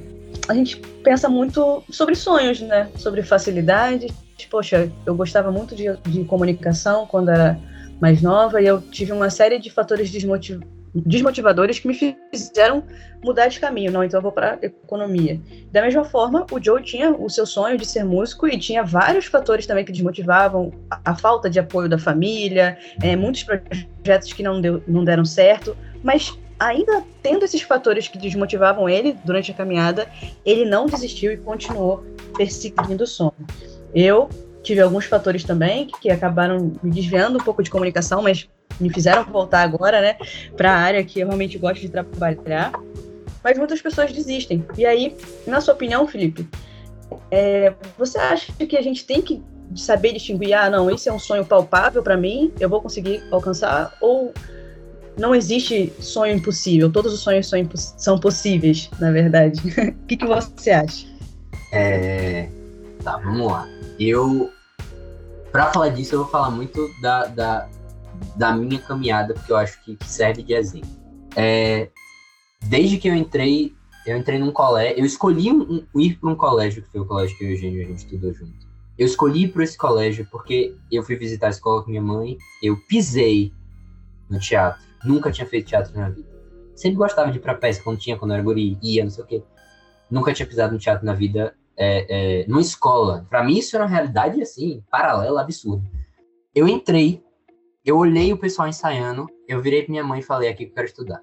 a gente pensa muito sobre sonhos, né? Sobre facilidade. Poxa, eu gostava muito de, de comunicação quando era mais nova e eu tive uma série de fatores desmotiv desmotivadores que me fizeram mudar de caminho. Não, então eu vou para economia. Da mesma forma, o Joe tinha o seu sonho de ser músico e tinha vários fatores também que desmotivavam a, a falta de apoio da família, é, muitos projetos que não, deu, não deram certo, mas ainda tendo esses fatores que desmotivavam ele durante a caminhada, ele não desistiu e continuou perseguindo o sonho. Eu tive alguns fatores também que acabaram me desviando um pouco de comunicação, mas me fizeram voltar agora, né, para a área que eu realmente gosto de trabalhar. Mas muitas pessoas desistem. E aí, na sua opinião, Felipe, é, você acha que a gente tem que saber distinguir, ah, não, esse é um sonho palpável para mim, eu vou conseguir alcançar, ou não existe sonho impossível, todos os sonhos são, são possíveis, na verdade. O que, que você acha? É... Tá, vamos lá. Eu, para falar disso, eu vou falar muito da, da, da minha caminhada, porque eu acho que, que serve de exemplo. É... Desde que eu entrei, eu entrei num colégio, eu escolhi um, um, ir para um colégio, que foi o colégio que eu e o Eugênio a gente estudou junto. Eu escolhi ir para esse colégio porque eu fui visitar a escola com minha mãe, eu pisei no teatro Nunca tinha feito teatro na vida. Sempre gostava de ir pra peça quando tinha, quando era guri, ia, não sei o quê. Nunca tinha pisado no teatro na vida, é, é, numa escola. Para mim isso era uma realidade, assim, paralela, absurda. Eu entrei, eu olhei o pessoal ensaiando, eu virei pra minha mãe e falei, aqui que eu quero estudar.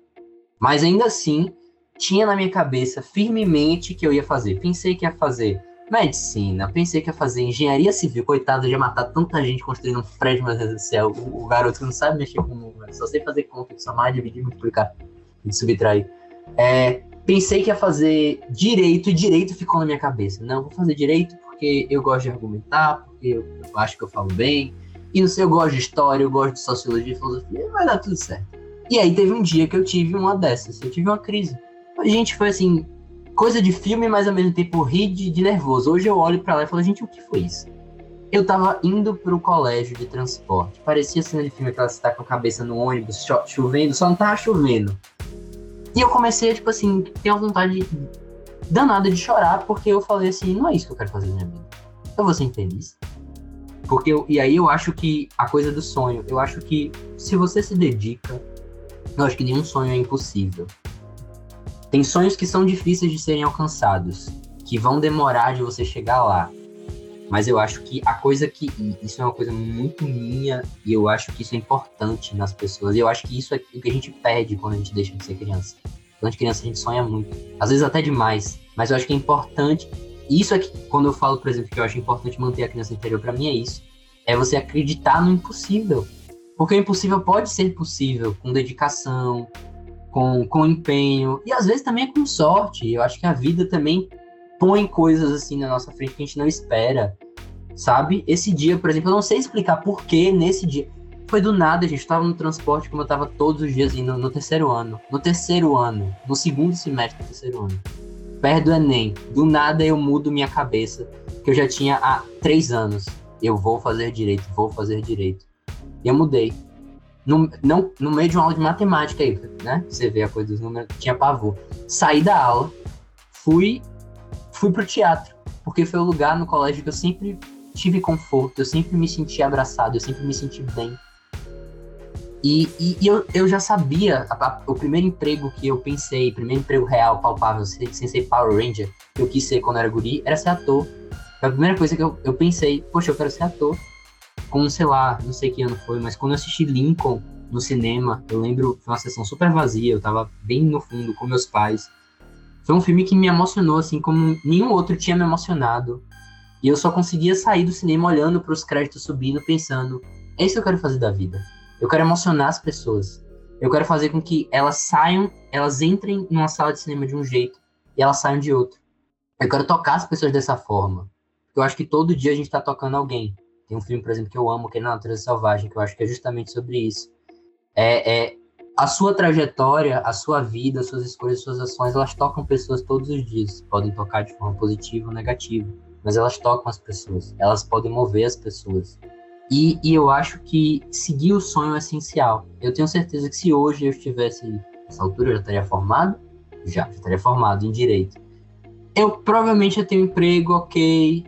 Mas ainda assim, tinha na minha cabeça firmemente que eu ia fazer. Pensei que ia fazer medicina, pensei que ia fazer engenharia civil, coitado, já matar tanta gente construindo um prédio, meu Deus do céu, o, o garoto que não sabe mexer com números, só sei fazer conta, somar, dividir, multiplicar e subtrair. É, pensei que ia fazer direito, e direito ficou na minha cabeça. Não, vou fazer direito porque eu gosto de argumentar, porque eu, eu acho que eu falo bem, e não sei, eu gosto de história, eu gosto de sociologia e filosofia, vai dar tudo certo. E aí teve um dia que eu tive uma dessas, eu tive uma crise. A gente foi assim, coisa de filme, mas ao mesmo tempo rir de, de nervoso. Hoje eu olho para lá e falo, gente, o que foi isso? Eu tava indo pro colégio de transporte. Parecia cena de filme que ela está com a cabeça no ônibus, cho chovendo, só não tava chovendo. E eu comecei, tipo assim, ter uma vontade danada de chorar, porque eu falei assim, não é isso que eu quero fazer na minha vida. Eu vou ser infeliz. Porque eu, e aí eu acho que a coisa do sonho, eu acho que se você se dedica, eu acho que nenhum sonho é impossível. Tem sonhos que são difíceis de serem alcançados, que vão demorar de você chegar lá. Mas eu acho que a coisa que. Isso é uma coisa muito minha, e eu acho que isso é importante nas pessoas. E eu acho que isso é o que a gente perde quando a gente deixa de ser criança. Quando a gente é criança, a gente sonha muito. Às vezes até demais. Mas eu acho que é importante. Isso é que, quando eu falo, por exemplo, que eu acho importante manter a criança interior, para mim é isso. É você acreditar no impossível. Porque o impossível pode ser possível com dedicação, com, com empenho e às vezes também é com sorte. Eu acho que a vida também põe coisas assim na nossa frente que a gente não espera, sabe? Esse dia, por exemplo, eu não sei explicar por que nesse dia. Foi do nada, gente estava no transporte como eu estava todos os dias indo no terceiro ano. No terceiro ano, no segundo semestre do terceiro ano. Perto do Enem. Do nada eu mudo minha cabeça, que eu já tinha há três anos. Eu vou fazer direito, vou fazer direito. E eu mudei no, não, no meio de uma aula de matemática aí, né? Você vê a coisa dos números, tinha pavor. Saí da aula, fui, fui pro teatro, porque foi o lugar no colégio que eu sempre tive conforto, eu sempre me senti abraçado, eu sempre me senti bem. E, e, e eu, eu já sabia, a, a, o primeiro emprego que eu pensei, primeiro emprego real, palpável, sem, sem ser Power Ranger, que eu quis ser quando era guri, era ser ator. Foi a primeira coisa que eu, eu pensei, poxa, eu quero ser ator. Com, sei lá, não sei que ano foi, mas quando eu assisti Lincoln no cinema, eu lembro, foi uma sessão super vazia, eu tava bem no fundo com meus pais. Foi um filme que me emocionou, assim, como nenhum outro tinha me emocionado. E eu só conseguia sair do cinema olhando para os créditos subindo, pensando: é isso que eu quero fazer da vida. Eu quero emocionar as pessoas. Eu quero fazer com que elas saiam, elas entrem numa sala de cinema de um jeito e elas saiam de outro. Eu quero tocar as pessoas dessa forma. Eu acho que todo dia a gente está tocando alguém. Tem um filme, por exemplo, que eu amo, que é Na Natureza Selvagem, que eu acho que é justamente sobre isso. É, é a sua trajetória, a sua vida, as suas escolhas, as suas ações, elas tocam pessoas todos os dias. Podem tocar de forma positiva ou negativa, mas elas tocam as pessoas. Elas podem mover as pessoas. E, e, eu acho que seguir o sonho é essencial. Eu tenho certeza que se hoje eu estivesse nessa altura, eu já estaria formado, já, já estaria formado em direito. Eu provavelmente ia ter um emprego, ok.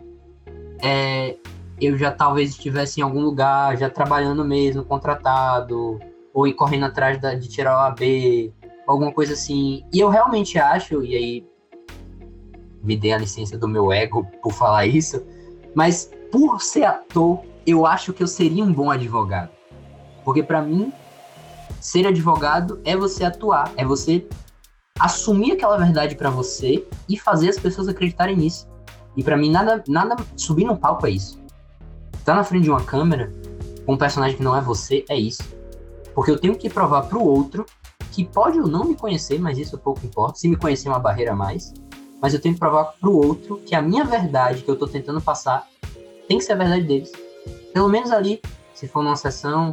É, eu já talvez estivesse em algum lugar, já trabalhando mesmo, contratado, ou correndo atrás da, de tirar o AB, alguma coisa assim. E eu realmente acho, e aí me dê a licença do meu ego por falar isso, mas por ser ator, eu acho que eu seria um bom advogado. Porque para mim, ser advogado é você atuar, é você assumir aquela verdade para você e fazer as pessoas acreditarem nisso. E para mim nada nada subir no palco é isso. Tá na frente de uma câmera com um personagem que não é você é isso. Porque eu tenho que provar para o outro, que pode ou não me conhecer, mas isso pouco importa. Se me conhecer é uma barreira a mais. Mas eu tenho que provar para o outro que a minha verdade que eu estou tentando passar tem que ser a verdade deles. Pelo menos ali, se for numa sessão,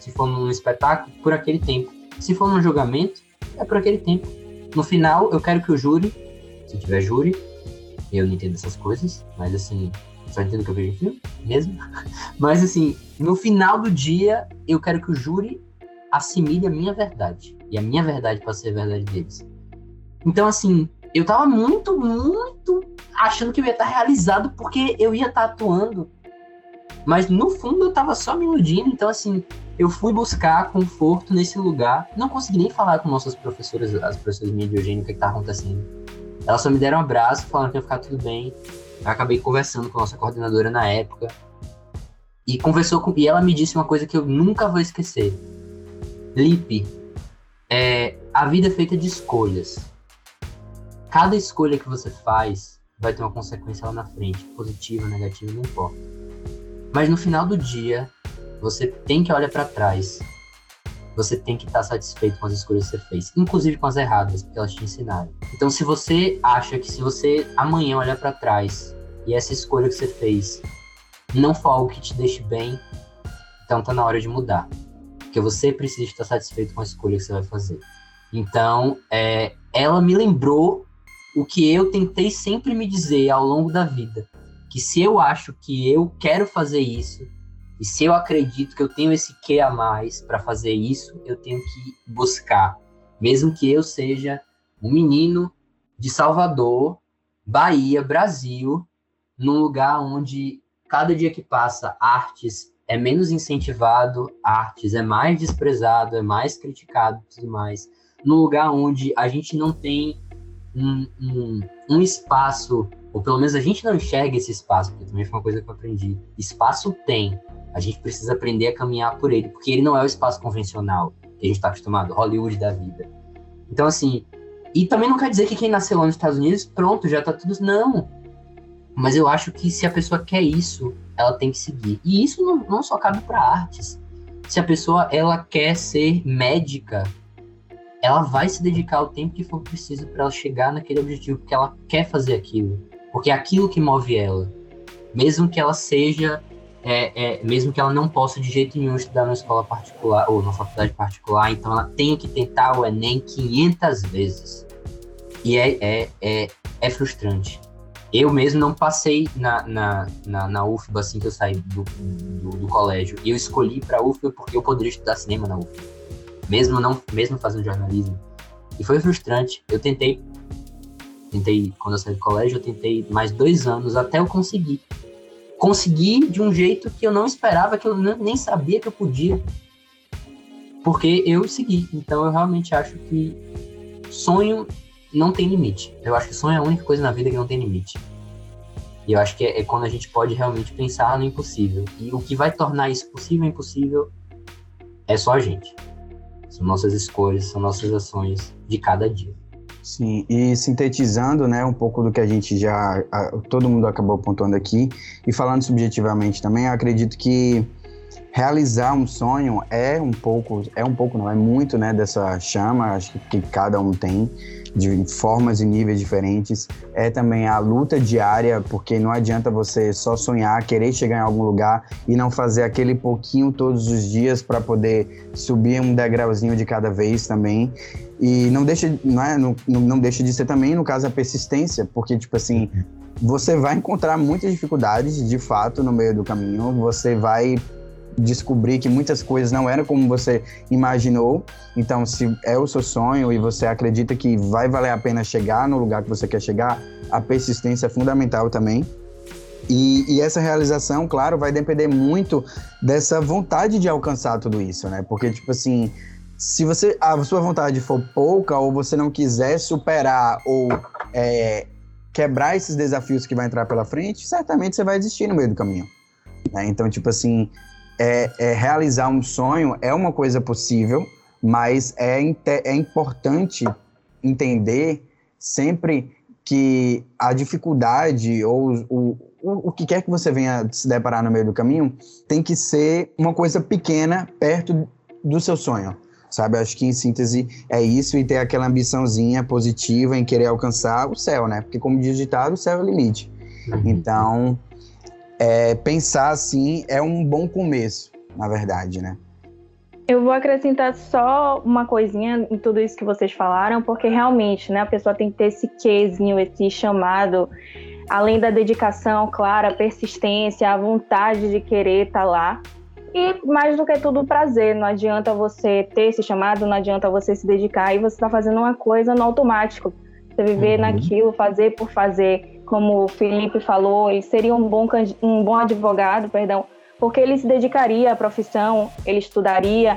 se for num espetáculo, por aquele tempo. Se for num julgamento, é por aquele tempo. No final, eu quero que o júri, se tiver júri, eu não entendo essas coisas, mas assim, só entendo que eu vejo em filme, mesmo. Mas assim, no final do dia, eu quero que o júri assimile a minha verdade. E a minha verdade para ser a verdade deles. Então, assim, eu tava muito, muito achando que eu ia estar realizado porque eu ia estar atuando. Mas no fundo eu tava só me iludindo. Então, assim, eu fui buscar conforto nesse lugar. Não consegui nem falar com nossas professoras, as professoras minhas de Eugênio, o que, que tava acontecendo. Elas só me deram um abraço, falando que ia ficar tudo bem. Acabei conversando com a nossa coordenadora na época. E conversou com, e ela me disse uma coisa que eu nunca vou esquecer. Lipe, é, a vida é feita de escolhas. Cada escolha que você faz vai ter uma consequência lá na frente, positiva, negativa, não importa. Mas no final do dia, você tem que olhar para trás. Você tem que estar satisfeito com as escolhas que você fez, inclusive com as erradas, porque elas te ensinaram. Então, se você acha que se você amanhã olhar para trás e essa escolha que você fez não for algo que te deixe bem, então tá na hora de mudar porque você precisa estar satisfeito com a escolha que você vai fazer. Então, é, ela me lembrou o que eu tentei sempre me dizer ao longo da vida, que se eu acho que eu quero fazer isso, e se eu acredito que eu tenho esse que a mais para fazer isso, eu tenho que buscar, mesmo que eu seja um menino de Salvador, Bahia, Brasil, num lugar onde cada dia que passa artes é menos incentivado, artes é mais desprezado, é mais criticado e tudo mais. Num lugar onde a gente não tem um, um, um, espaço, ou pelo menos a gente não enxerga esse espaço, porque também foi uma coisa que eu aprendi. Espaço tem, a gente precisa aprender a caminhar por ele, porque ele não é o espaço convencional que a gente está acostumado, Hollywood da vida. Então, assim, e também não quer dizer que quem nasceu lá nos Estados Unidos, pronto, já tá tudo. Não. Mas eu acho que se a pessoa quer isso, ela tem que seguir. E isso não, não só cabe para artes. Se a pessoa ela quer ser médica, ela vai se dedicar o tempo que for preciso para ela chegar naquele objetivo, porque ela quer fazer aquilo, porque é aquilo que move ela, mesmo que ela seja, é, é, mesmo que ela não possa de jeito nenhum estudar numa escola particular ou numa faculdade particular, então ela tenha que tentar o Enem 500 vezes. E é, é, é, é frustrante eu mesmo não passei na, na, na, na UFBA assim que eu saí do, do, do colégio. Eu escolhi para UFBA porque eu poderia estudar cinema na UFBA. Mesmo, não, mesmo fazendo jornalismo. E foi frustrante. Eu tentei, tentei, quando eu saí do colégio, eu tentei mais dois anos até eu conseguir. Consegui de um jeito que eu não esperava, que eu nem sabia que eu podia. Porque eu segui. Então eu realmente acho que sonho não tem limite. Eu acho que sonho é a única coisa na vida que não tem limite. E eu acho que é, é quando a gente pode realmente pensar no impossível. E o que vai tornar isso possível impossível é só a gente. São nossas escolhas, são nossas ações de cada dia. Sim, e sintetizando, né, um pouco do que a gente já, a, todo mundo acabou pontuando aqui, e falando subjetivamente também, eu acredito que realizar um sonho é um pouco, é um pouco, não é muito, né, dessa chama, acho que, que cada um tem, de formas e níveis diferentes. É também a luta diária, porque não adianta você só sonhar, querer chegar em algum lugar e não fazer aquele pouquinho todos os dias para poder subir um degrauzinho de cada vez também. E não deixa, não, é, não, não deixa de ser também, no caso, a persistência, porque, tipo assim, você vai encontrar muitas dificuldades, de fato, no meio do caminho. Você vai descobrir que muitas coisas não eram como você imaginou. Então, se é o seu sonho e você acredita que vai valer a pena chegar no lugar que você quer chegar, a persistência é fundamental também. E, e, essa realização, claro, vai depender muito dessa vontade de alcançar tudo isso, né? Porque, tipo assim, se você a sua vontade for pouca ou você não quiser superar ou é, quebrar esses desafios que vai entrar pela frente, certamente você vai desistir no meio do caminho. Né? Então, tipo assim, é, é, realizar um sonho é uma coisa possível, mas é, é importante entender sempre que a dificuldade ou o, o, o que quer que você venha se deparar no meio do caminho tem que ser uma coisa pequena perto do seu sonho sabe? Acho que em síntese é isso e ter aquela ambiçãozinha positiva em querer alcançar o céu, né? Porque como diz o ditado, o céu é o limite. Uhum. Então, é, pensar assim é um bom começo, na verdade, né? Eu vou acrescentar só uma coisinha em tudo isso que vocês falaram, porque realmente, né, a pessoa tem que ter esse quezinho, esse chamado, além da dedicação, claro, a persistência, a vontade de querer estar tá lá, e mais do que tudo, prazer. Não adianta você ter esse chamado, não adianta você se dedicar e você está fazendo uma coisa no automático. Você viver uhum. naquilo, fazer por fazer. Como o Felipe falou, ele seria um bom, um bom advogado, perdão, porque ele se dedicaria à profissão, ele estudaria.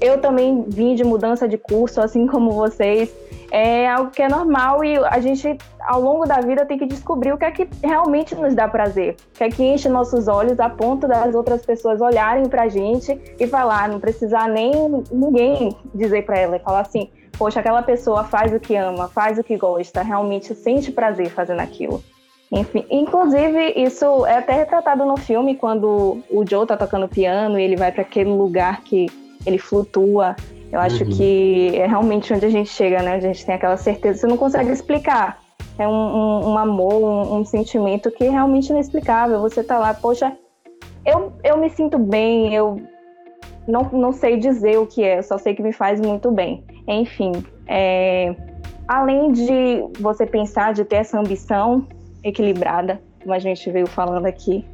Eu também vim de mudança de curso, assim como vocês é algo que é normal e a gente, ao longo da vida, tem que descobrir o que é que realmente nos dá prazer, o que é que enche nossos olhos a ponto das outras pessoas olharem pra gente e falar, não precisar nem ninguém dizer para ela, falar assim, poxa, aquela pessoa faz o que ama, faz o que gosta, realmente sente prazer fazendo aquilo. Enfim, inclusive isso é até retratado no filme quando o Joe tá tocando piano e ele vai para aquele lugar que ele flutua eu acho uhum. que é realmente onde a gente chega, né? A gente tem aquela certeza, você não consegue explicar. É um, um, um amor, um, um, sentimento que é realmente inexplicável. Você tá lá, poxa, eu, eu me sinto bem, eu não, não sei dizer o que é, eu só sei que me faz muito bem. Enfim, é, além de você pensar, de ter essa ambição equilibrada, como a gente veio falando aqui,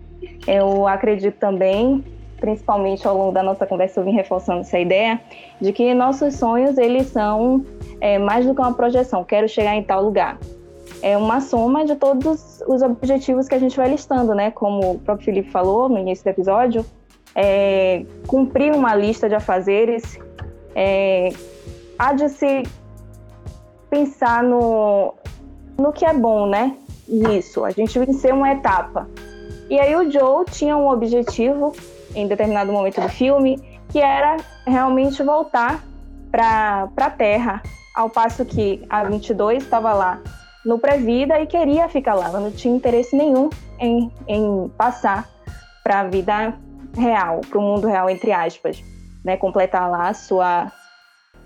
eu acredito também principalmente ao longo da nossa conversa eu vim reforçando essa ideia de que nossos sonhos eles são é, mais do que uma projeção. Quero chegar em tal lugar. É uma soma de todos os objetivos que a gente vai listando, né? Como o próprio Felipe falou no início do episódio, é, cumprir uma lista de afazeres, é, há de se pensar no, no que é bom, né? Isso, a gente vencer uma etapa. E aí o Joe tinha um objetivo em determinado momento do filme, que era realmente voltar para a Terra, ao passo que a 22 estava lá no pré-vida e queria ficar lá, ela não tinha interesse nenhum em, em passar para a vida real, para o mundo real, entre aspas, né? completar lá a sua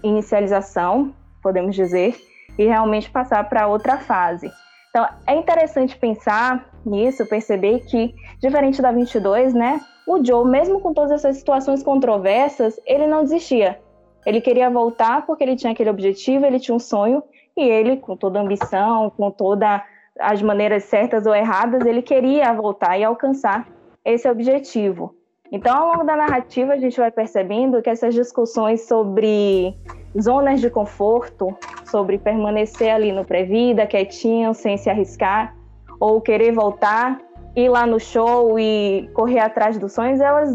inicialização, podemos dizer, e realmente passar para outra fase. Então, é interessante pensar nisso, perceber que, diferente da 22, né, o Joe, mesmo com todas essas situações controversas, ele não desistia. Ele queria voltar porque ele tinha aquele objetivo, ele tinha um sonho, e ele, com toda a ambição, com todas as maneiras certas ou erradas, ele queria voltar e alcançar esse objetivo. Então, ao longo da narrativa, a gente vai percebendo que essas discussões sobre zonas de conforto, sobre permanecer ali no pré-vida, quietinho, sem se arriscar, ou querer voltar ir lá no show e correr atrás dos sonhos, elas,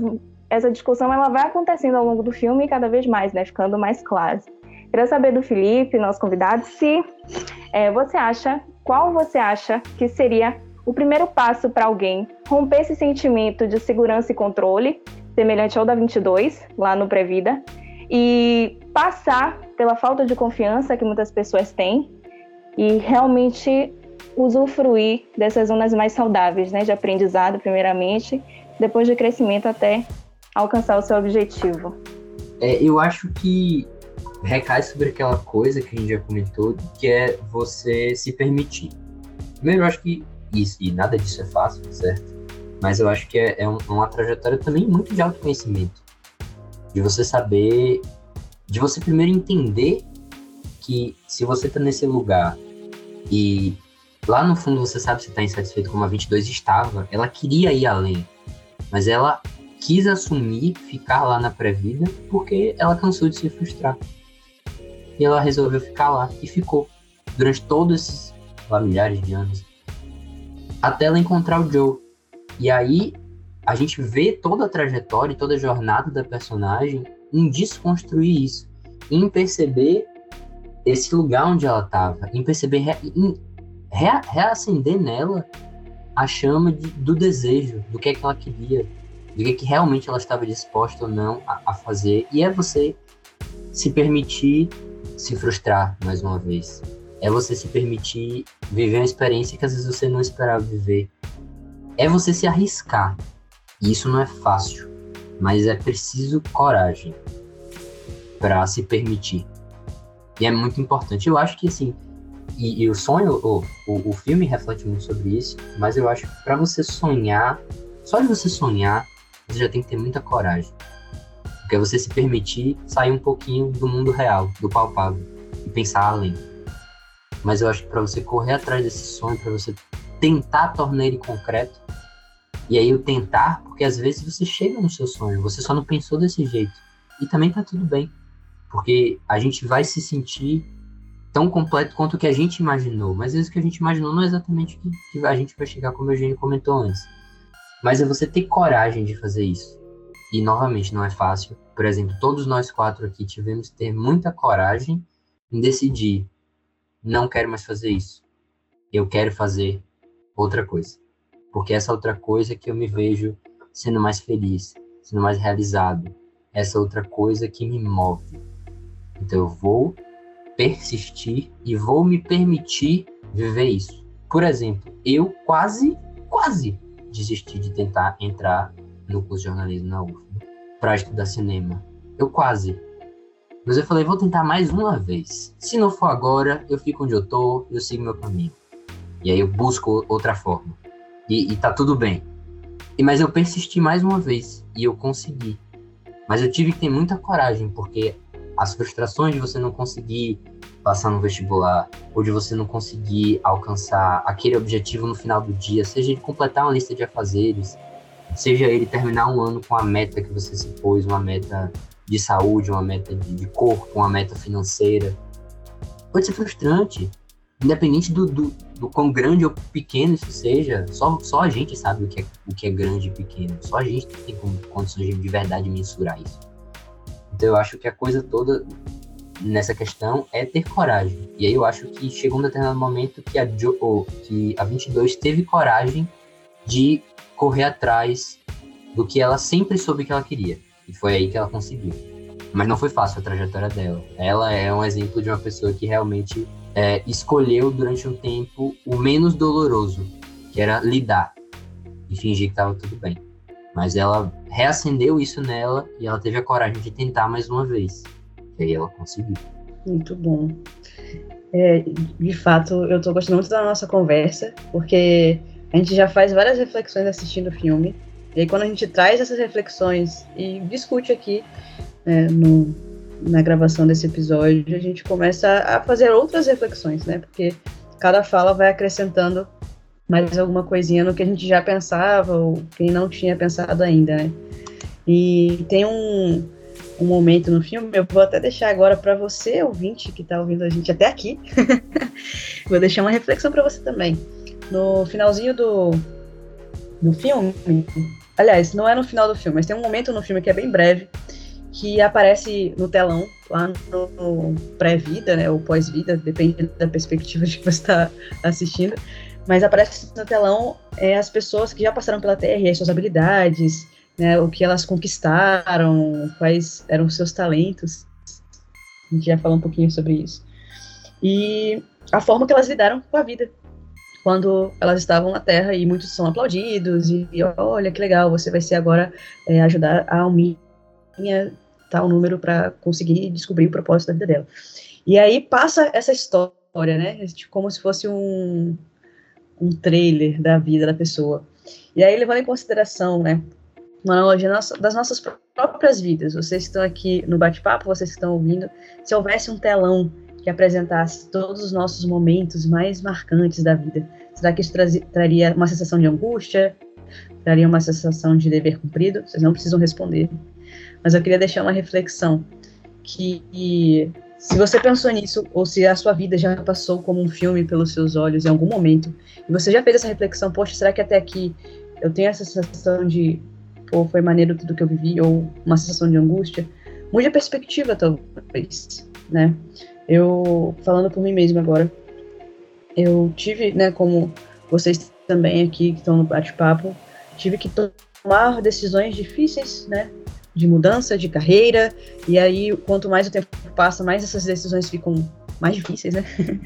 essa discussão ela vai acontecendo ao longo do filme cada vez mais, né, ficando mais clara. Queria saber do Felipe, nosso convidado, se é, você acha, qual você acha que seria o primeiro passo para alguém romper esse sentimento de segurança e controle, semelhante ao da 22, lá no Previda, e passar pela falta de confiança que muitas pessoas têm e realmente usufruir dessas zonas mais saudáveis, né, de aprendizado primeiramente, depois de crescimento até alcançar o seu objetivo. É, eu acho que recai sobre aquela coisa que a gente já comentou, que é você se permitir. Primeiro, eu acho que isso, e nada disso é fácil, certo? Mas eu acho que é, é uma trajetória também muito de autoconhecimento. De você saber, de você primeiro entender que se você tá nesse lugar e lá no fundo você sabe se tá insatisfeito como a 22 estava, ela queria ir além, mas ela quis assumir ficar lá na pré-vida porque ela cansou de se frustrar. E ela resolveu ficar lá e ficou durante todos esses lá, milhares de anos até ela encontrar o Joe. E aí a gente vê toda a trajetória e toda a jornada da personagem em desconstruir isso, em perceber esse lugar onde ela estava, em perceber, em re, reacender nela a chama de, do desejo, do que é que ela queria, do que, é que realmente ela estava disposta ou não a, a fazer. E é você se permitir se frustrar mais uma vez. É você se permitir viver uma experiência que às vezes você não esperava viver. É você se arriscar. E isso não é fácil, mas é preciso coragem para se permitir. E é muito importante. Eu acho que assim, e, e o sonho, o, o, o filme reflete muito sobre isso, mas eu acho que para você sonhar, só de você sonhar, você já tem que ter muita coragem. Porque é você se permitir sair um pouquinho do mundo real, do palpável, e pensar além. Mas eu acho que para você correr atrás desse sonho, para você tentar tornar ele concreto, e aí o tentar, porque às vezes você chega no seu sonho, você só não pensou desse jeito. E também tá tudo bem. Porque a gente vai se sentir tão completo quanto o que a gente imaginou. Mas às vezes o que a gente imaginou não é exatamente o que a gente vai chegar, como o Eugênio comentou antes. Mas é você ter coragem de fazer isso. E novamente, não é fácil. Por exemplo, todos nós quatro aqui tivemos que ter muita coragem em decidir: não quero mais fazer isso. Eu quero fazer outra coisa. Porque essa outra coisa é que eu me vejo sendo mais feliz, sendo mais realizado. Essa outra coisa que me move. Então eu vou persistir e vou me permitir viver isso. Por exemplo, eu quase, quase desisti de tentar entrar no curso de jornalismo na UF para estudar cinema. Eu quase. Mas eu falei, vou tentar mais uma vez. Se não for agora, eu fico onde eu tô, eu sigo meu caminho. E aí eu busco outra forma. E, e tá tudo bem. E, mas eu persisti mais uma vez e eu consegui. Mas eu tive que ter muita coragem, porque as frustrações de você não conseguir passar no vestibular, ou de você não conseguir alcançar aquele objetivo no final do dia, seja ele completar uma lista de afazeres, seja ele terminar um ano com a meta que você se pôs, uma meta de saúde, uma meta de, corpo, uma meta financeira. Pode ser frustrante, independente do, do, do quão grande ou pequeno isso seja, só, só a gente sabe o que, é, o que é grande e pequeno, só a gente tem condições de, de verdade mensurar isso. Então eu acho que a coisa toda nessa questão é ter coragem. E aí eu acho que chegou um determinado momento que a, jo, que a 22 teve coragem de correr atrás do que ela sempre soube que ela queria. E foi aí que ela conseguiu. Mas não foi fácil a trajetória dela. Ela é um exemplo de uma pessoa que realmente é, escolheu durante um tempo o menos doloroso, que era lidar e fingir que estava tudo bem. Mas ela reacendeu isso nela e ela teve a coragem de tentar mais uma vez. E aí ela conseguiu. Muito bom. É, de fato, eu estou gostando muito da nossa conversa, porque a gente já faz várias reflexões assistindo o filme. E aí, quando a gente traz essas reflexões e discute aqui né, no, na gravação desse episódio, a gente começa a fazer outras reflexões, né? Porque cada fala vai acrescentando mais alguma coisinha no que a gente já pensava ou quem não tinha pensado ainda, né? E tem um, um momento no filme, eu vou até deixar agora para você, ouvinte, que está ouvindo a gente até aqui, vou deixar uma reflexão para você também. No finalzinho do, do filme, aliás, não é no final do filme, mas tem um momento no filme que é bem breve, que aparece no telão, lá no, pré-vida, né, ou pós-vida, depende da perspectiva de que você está assistindo, mas aparece no telão é, as pessoas que já passaram pela Terra e as suas habilidades, né, o que elas conquistaram, quais eram os seus talentos. A gente já falou um pouquinho sobre isso. E a forma que elas lidaram com a vida quando elas estavam na Terra e muitos são aplaudidos e, e olha que legal, você vai ser agora é, ajudar a Alminha tal número para conseguir descobrir o propósito da vida dela. E aí passa essa história, né, como se fosse um, um trailer da vida da pessoa. E aí levando em consideração, né, uma analogia das nossas próprias vidas. Vocês estão aqui no bate-papo, vocês estão ouvindo. Se houvesse um telão que apresentasse todos os nossos momentos mais marcantes da vida? Será que isso traria uma sensação de angústia? Traria uma sensação de dever cumprido? Vocês não precisam responder. Mas eu queria deixar uma reflexão que se você pensou nisso, ou se a sua vida já passou como um filme pelos seus olhos em algum momento, e você já fez essa reflexão, poxa, será que até aqui eu tenho essa sensação de, ou foi maneiro tudo que eu vivi, ou uma sensação de angústia? Mude a perspectiva, talvez, né? Eu, falando por mim mesma agora, eu tive, né, como vocês também aqui que estão no bate-papo, tive que tomar decisões difíceis, né, de mudança de carreira, e aí quanto mais o tempo passa, mais essas decisões ficam mais difíceis, né?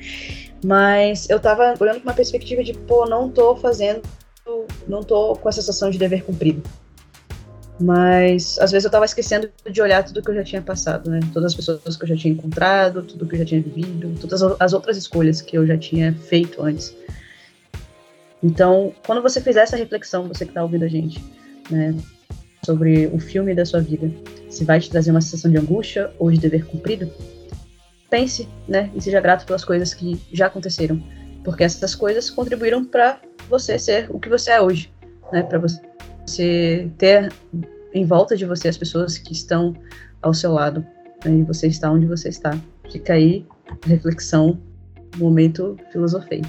Mas eu tava olhando com uma perspectiva de, pô, não tô fazendo, não tô com a sensação de dever cumprido. Mas às vezes eu tava esquecendo de olhar tudo que eu já tinha passado, né? Todas as pessoas que eu já tinha encontrado, tudo que eu já tinha vivido, todas as outras escolhas que eu já tinha feito antes. Então, quando você fizer essa reflexão, você que tá ouvindo a gente, né, sobre o filme da sua vida, se vai te trazer uma sensação de angústia ou de dever cumprido, pense, né, e seja grato pelas coisas que já aconteceram, porque essas coisas contribuíram para você ser o que você é hoje, né, para você ter em volta de você as pessoas que estão ao seu lado, né, e você está onde você está. Fica aí reflexão, momento filosofei.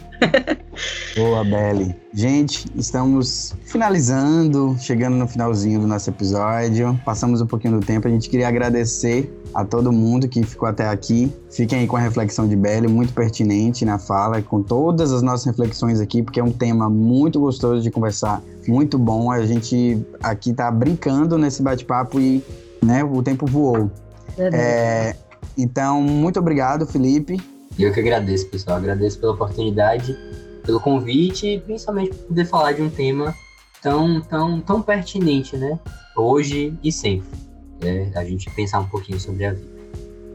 Boa, Belle. Gente, estamos finalizando, chegando no finalzinho do nosso episódio. Passamos um pouquinho do tempo. A gente queria agradecer a todo mundo que ficou até aqui. Fiquem aí com a reflexão de Belle, muito pertinente na fala, com todas as nossas reflexões aqui, porque é um tema muito gostoso de conversar, muito bom. A gente aqui tá brincando nesse bate-papo e né, o tempo voou. É, então, muito obrigado, Felipe. Eu que agradeço, pessoal. Agradeço pela oportunidade, pelo convite e principalmente por poder falar de um tema tão, tão, tão pertinente, né? Hoje e sempre é, a gente pensar um pouquinho sobre a vida.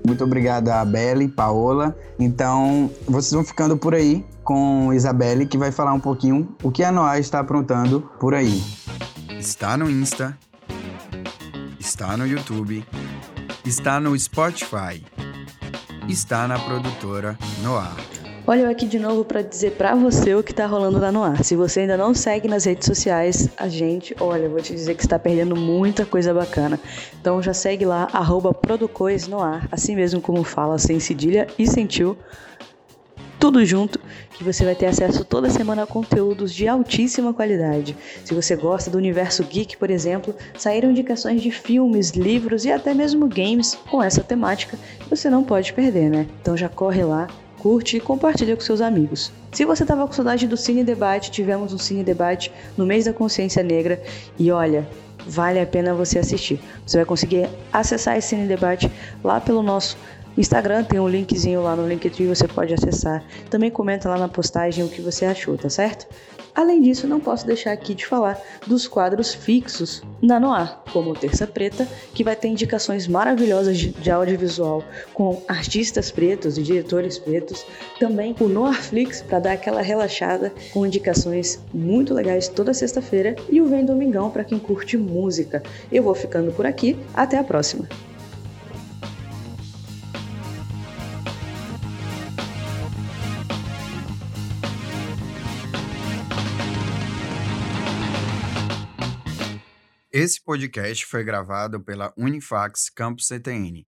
Muito obrigado a Belle, Paola. Então, vocês vão ficando por aí com Isabelle, que vai falar um pouquinho o que a Noah está aprontando por aí. Está no Insta, está no YouTube, está no Spotify, está na produtora Noah. Olha eu aqui de novo para dizer para você o que tá rolando lá no ar. Se você ainda não segue nas redes sociais, a gente, olha, vou te dizer que está perdendo muita coisa bacana. Então já segue lá, arroba no ar, assim mesmo como fala, sem cedilha e sentiu. Tudo junto, que você vai ter acesso toda semana a conteúdos de altíssima qualidade. Se você gosta do universo geek, por exemplo, saíram indicações de filmes, livros e até mesmo games com essa temática você não pode perder, né? Então já corre lá, curte e compartilha com seus amigos. Se você estava com saudade do Cine Debate, tivemos um Cine Debate no mês da consciência negra e olha, vale a pena você assistir. Você vai conseguir acessar esse Cine Debate lá pelo nosso Instagram, tem um linkzinho lá no Linktree, você pode acessar. Também comenta lá na postagem o que você achou, tá certo? Além disso, não posso deixar aqui de falar dos quadros fixos na Noir, como Terça Preta, que vai ter indicações maravilhosas de, audiovisual com artistas pretos e diretores pretos. Também o Noirflix, para dar aquela relaxada com indicações muito legais toda sexta-feira. E o Vem Domingão, para quem curte música. Eu vou ficando por aqui, até a próxima! Esse podcast foi gravado pela Unifax Campus CTN